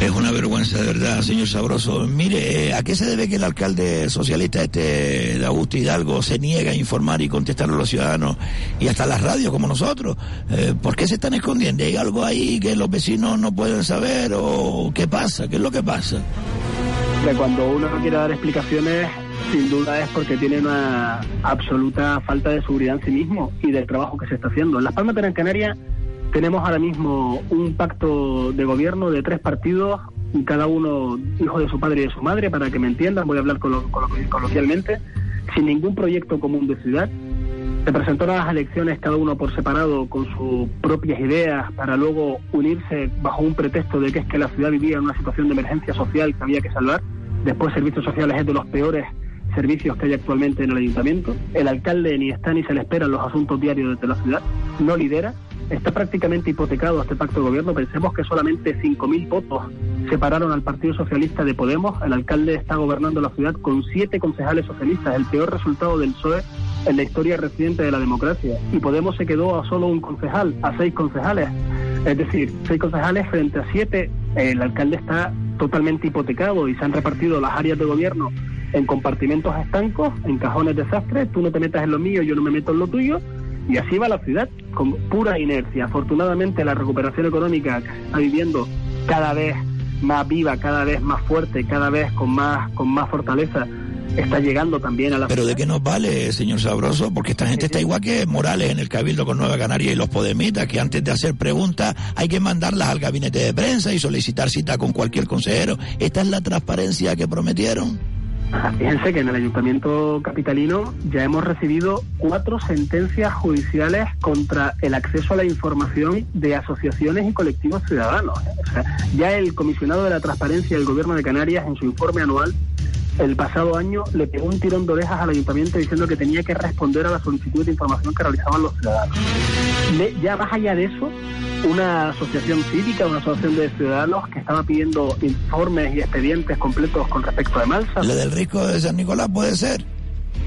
Es una vergüenza, de verdad, señor Sabroso. Mire, eh, ¿a qué se debe que el alcalde socialista este de Augusto Hidalgo se niega a informar y contestar a los ciudadanos y hasta las radios como nosotros? Eh, ¿Por qué se están escondiendo? ¿Hay algo ahí que los vecinos no pueden saber o qué pasa? ¿Qué es lo que pasa? Cuando uno no quiere dar explicaciones, sin duda es porque tiene una absoluta falta de seguridad en sí mismo y del trabajo que se está haciendo. En Las Palmas de Gran Canaria tenemos ahora mismo un pacto de gobierno de tres partidos, cada uno hijo de su padre y de su madre, para que me entiendan, voy a hablar colo- colo- coloquialmente, sin ningún proyecto común de ciudad, Se presentaron a las elecciones cada uno por separado con sus propias ideas para luego unirse bajo un pretexto de que es que la ciudad vivía en una situación de emergencia social que había que salvar. Después servicios sociales es de los peores servicios que hay actualmente en el ayuntamiento. El alcalde ni está ni se le espera en los asuntos diarios de la ciudad, no lidera. Está prácticamente hipotecado este pacto de gobierno. Pensemos que solamente 5.000 votos separaron al Partido Socialista de Podemos. El alcalde está gobernando la ciudad con siete concejales socialistas, el peor resultado del PSOE en la historia reciente de la democracia. Y Podemos se quedó a solo un concejal, a seis concejales. Es decir, seis concejales frente a siete. El alcalde está totalmente hipotecado y se han repartido las áreas de gobierno en compartimentos estancos, en cajones desastres. Tú no te metas en lo mío, yo no me meto en lo tuyo. Y así va la ciudad, con pura inercia. Afortunadamente, la recuperación económica está viviendo cada vez más viva, cada vez más fuerte, cada vez con más, con más fortaleza, está llegando también a la Pero ¿de qué nos vale, señor Sabroso? Porque esta gente está igual que Morales en el Cabildo con Nueva Canaria y los Podemitas, que antes de hacer preguntas hay que mandarlas al gabinete de prensa y solicitar cita con cualquier consejero. ¿Esta es la transparencia que prometieron? Fíjense que en el Ayuntamiento Capitalino ya hemos recibido cuatro sentencias judiciales contra el acceso a la información de asociaciones y colectivos ciudadanos. O sea, ya el comisionado de la transparencia del Gobierno de Canarias en su informe anual el pasado año le pegó un tirón de orejas al ayuntamiento diciendo que tenía que responder a la solicitud de información que realizaban los ciudadanos. Ya más allá de eso, una asociación cívica, una asociación de ciudadanos que estaba pidiendo informes y expedientes completos con respecto de Malsa. ¿La del risco de San Nicolás puede ser?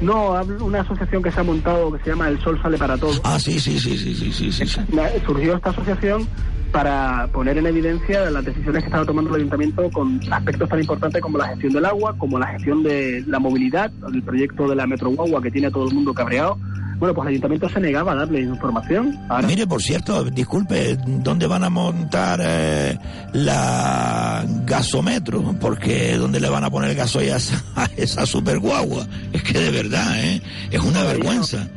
No, una asociación que se ha montado que se llama El Sol Sale para Todos. Ah, sí, sí, sí, sí, sí, sí, sí. Surgió esta asociación para poner en evidencia las decisiones que estaba tomando el ayuntamiento con aspectos tan importantes como la gestión del agua, como la gestión de la movilidad, el proyecto de la Metro Guagua que tiene a todo el mundo cabreado. Bueno, pues el ayuntamiento se negaba a darle información. Ahora, Mire, por cierto, disculpe, ¿dónde van a montar eh, la gasómetro? Porque ¿dónde le van a poner gasoil a esa, a esa super guagua? Es que de verdad, ¿eh? Es una vergüenza.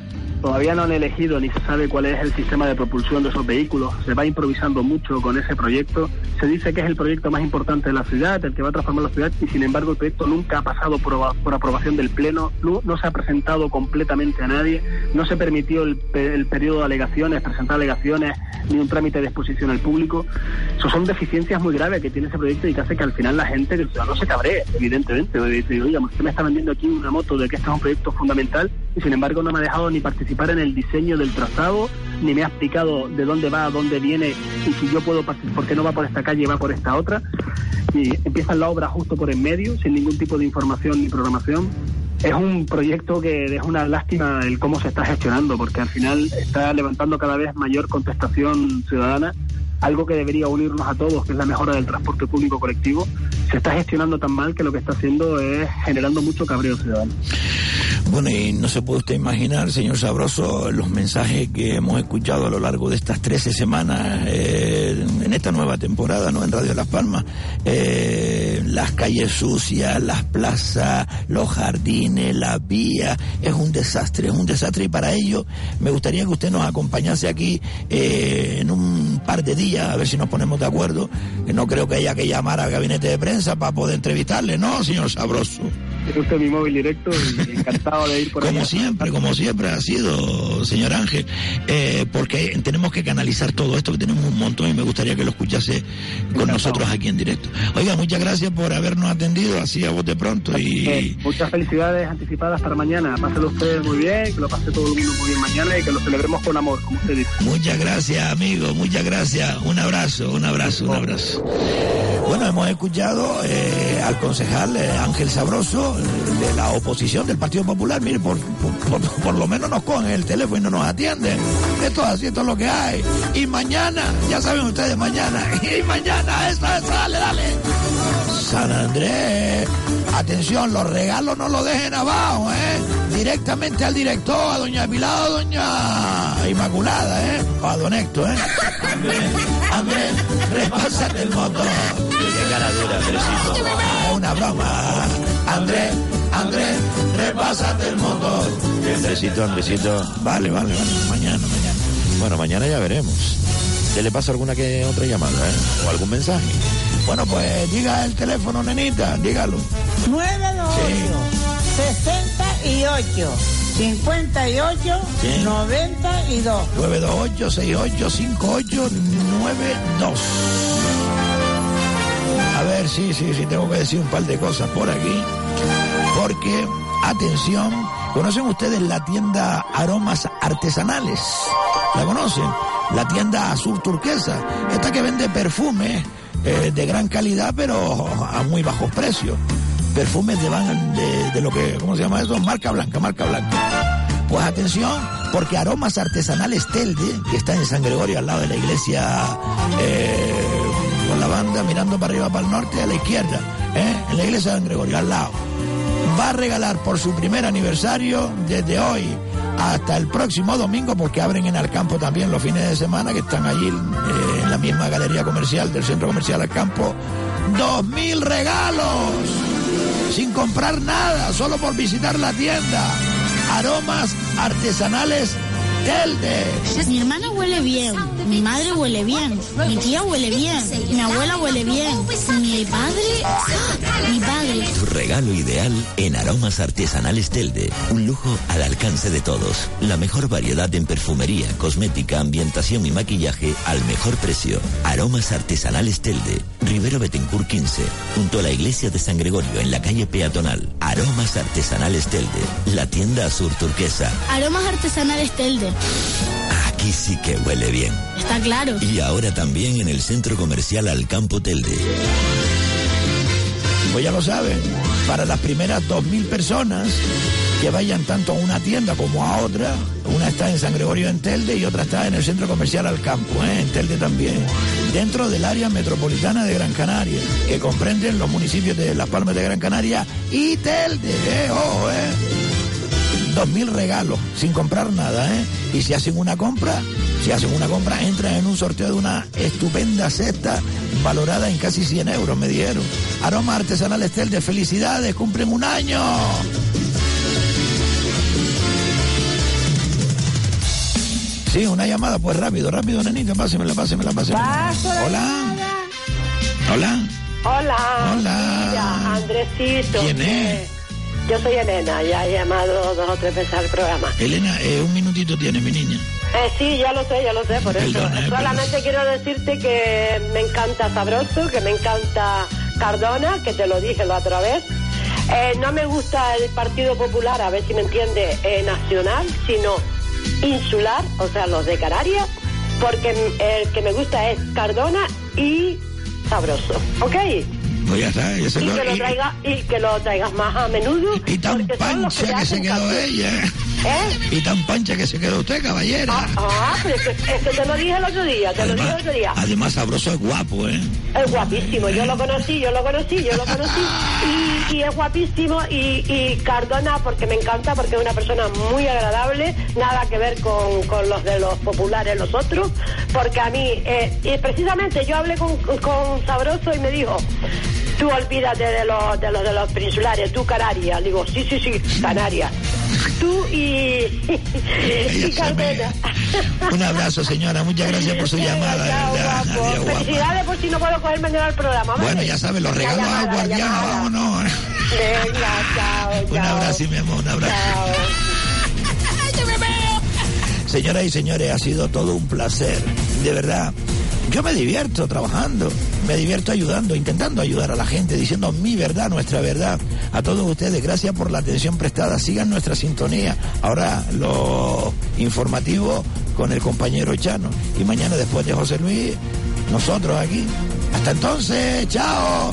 Todavía no han elegido ni se sabe cuál es el sistema de propulsión de esos vehículos. Se va improvisando mucho con ese proyecto. Se dice que es el proyecto más importante de la ciudad, el que va a transformar la ciudad, y sin embargo el proyecto nunca ha pasado por, por aprobación del Pleno, no, no se ha presentado completamente a nadie, no se permitió el, el periodo de alegaciones, presentar alegaciones, ni un trámite de exposición al público. Eso son deficiencias muy graves que tiene ese proyecto y que hace que al final la gente, el ciudadano se cabree, evidentemente. Dice, usted me está vendiendo aquí una moto de que este es un proyecto fundamental y sin embargo no me ha dejado ni participar en el diseño del trazado, ni me ha explicado de dónde va, a dónde viene y si yo puedo participar, por qué no va por esta calle va por esta otra. Y empieza la obra justo por en medio, sin ningún tipo de información ni programación. Es un proyecto que es una lástima el cómo se está gestionando, porque al final está levantando cada vez mayor contestación ciudadana algo que debería unirnos a todos, que es la mejora del transporte público colectivo, se está gestionando tan mal que lo que está haciendo es generando mucho cabreo ciudadano. Bueno, y no se puede usted imaginar, señor Sabroso, los mensajes que hemos escuchado a lo largo de estas 13 semanas eh, en esta nueva temporada, ¿no? En Radio Las Palmas. Eh, las calles sucias, las plazas, los jardines, las vías. Es un desastre, es un desastre. Y para ello me gustaría que usted nos acompañase aquí eh, en un par de días, a ver si nos ponemos de acuerdo. Que no creo que haya que llamar al gabinete de prensa para poder entrevistarle, ¿no, señor Sabroso? Tiene usted mi móvil directo y encantado de ir por Como allá. siempre, como siempre ha sido, señor Ángel, eh, porque tenemos que canalizar todo esto que tenemos un montón y me gustaría que lo escuchase con nosotros aquí en directo. Oiga, muchas gracias por habernos atendido así a voz de pronto y Eh, muchas felicidades anticipadas para mañana. Páselo usted muy bien, que lo pase todo el mundo muy bien mañana y que lo celebremos con amor, como usted dice. muchas gracias, amigo, muchas gracias. Un abrazo, un abrazo, un abrazo. Bueno, hemos escuchado eh, al concejal eh, Ángel Sabroso de la oposición del Partido Popular. Mire, por, por, por- por lo menos nos cogen el teléfono y no nos atienden. Esto es así, esto es lo que hay. Y mañana, ya saben ustedes, mañana. Y mañana, esa, esa, dale, dale. San Andrés, atención, los regalos no los dejen abajo, ¿eh? Directamente al director, a doña Pilar, a doña Inmaculada, ¿eh? O a don Héctor, ¿eh? Andrés, Andrés, repásate el motor. Qué cara dura. Es una broma. Andrés, Andrés, repásate el motor. Andresito, Andresito. Vale, vale, vale. Mañana, mañana. Bueno, mañana ya veremos. ¿Se le pasa alguna que otra llamada, eh? ¿O algún mensaje? Bueno, pues diga el teléfono, nenita, dígalo. 928 68 58 Sí. 92. 928-685892. A ver, sí, sí, sí, tengo que decir un par de cosas por aquí. Atención, ¿conocen ustedes la tienda Aromas Artesanales? ¿La conocen? La tienda azul turquesa. Esta que vende perfumes eh, de gran calidad, pero a muy bajos precios. Perfumes de, de, de lo que, ¿cómo se llama eso? Marca blanca, marca blanca. Pues atención, porque Aromas Artesanales Telde, que está en San Gregorio, al lado de la iglesia, eh, con la banda mirando para arriba, para el norte, a la izquierda, ¿eh? en la iglesia de San Gregorio, al lado, va a regalar por su primer aniversario, desde hoy hasta el próximo domingo, porque abren en Alcampo también los fines de semana, que están allí eh, en la misma galería comercial del Centro Comercial Alcampo, ¡dos mil regalos! sin comprar nada, solo por visitar la tienda. Aromas artesanales Mi hermana huele bien, mi madre huele bien, mi tía huele bien, mi abuela huele bien, mi padre, mi padre. Tu regalo ideal en Aromas Artesanales Telde. Un lujo al alcance de todos. La mejor variedad en perfumería, cosmética, ambientación y maquillaje al mejor precio. Aromas Artesanales Telde. Rivero Betancourt 15. Junto a la iglesia de San Gregorio en la calle peatonal. Aromas Artesanales Telde. La tienda azul turquesa. Aromas artesanales Telde. Aquí sí que huele bien. Está claro. Y ahora también en el centro comercial Alcampo Telde. Pues ya lo saben, para las primeras 2.000 personas que vayan tanto a una tienda como a otra, una está en San Gregorio en Telde y otra está en el centro comercial Alcampo, ¿eh? en Telde también, dentro del área metropolitana de Gran Canaria, que comprenden los municipios de Las Palmas de Gran Canaria y Telde, ¿eh? Ojo, ¿eh? Dos mil regalos sin comprar nada, ¿eh? Y si hacen una compra, si hacen una compra, entran en un sorteo de una estupenda cesta valorada en casi 100 euros, me dijeron. Aroma Artesanal Estel de felicidades, cumplen un año. Sí, una llamada, pues rápido, rápido, nenita, pásemela, pásemela, pásemela. Hola. Hola. Hola. Hola. Mira, Andresito. ¿Quién es? Yo soy Elena, ya he llamado dos o tres veces al programa. Elena, eh, un minutito tiene mi niña. Eh, sí, ya lo sé, ya lo sé, por eso. Eh, Solamente quiero decirte que me encanta Sabroso, que me encanta Cardona, que te lo dije la otra vez. Eh, no me gusta el Partido Popular, a ver si me entiende, eh, nacional, sino insular, o sea, los de Canarias, porque el que me gusta es Cardona y Sabroso, ¿ok? Pues ya está, ya se Y lo- que lo y- traiga, y que lo traigas más a menudo. Y tan pancha te que se quedó ella. ¿Eh? Y tan pancha que se quedó usted, caballera. Ah, pero es que, es que te lo dije el otro día, te lo dije el otro día. Además, sabroso es guapo, ¿eh? Es guapísimo, yo lo conocí, yo lo conocí, yo lo conocí. Y, y es guapísimo y, y Cardona porque me encanta, porque es una persona muy agradable, nada que ver con, con los de los populares, los otros, porque a mí, eh, y precisamente yo hablé con, con Sabroso y me dijo, tú olvídate de los de los, de los peninsulares, tú Canarias. Digo, sí, sí, sí, Canarias. Tú y, y Cardona. Un abrazo, señora. Muchas gracias por su llamada. verdad. Adiós, guapa. Felicidades por si no puedo coger mañana el programa. ¿vale? Bueno, ya saben, los regalos a guardián. Vámonos. Venga, chao, Un chao. abrazo, mi amor, un abrazo. Señoras y señores, ha sido todo un placer. De verdad. Yo me divierto trabajando, me divierto ayudando, intentando ayudar a la gente, diciendo mi verdad, nuestra verdad. A todos ustedes, gracias por la atención prestada. Sigan nuestra sintonía. Ahora lo informativo con el compañero Chano. Y mañana después de José Luis, nosotros aquí. Hasta entonces, chao.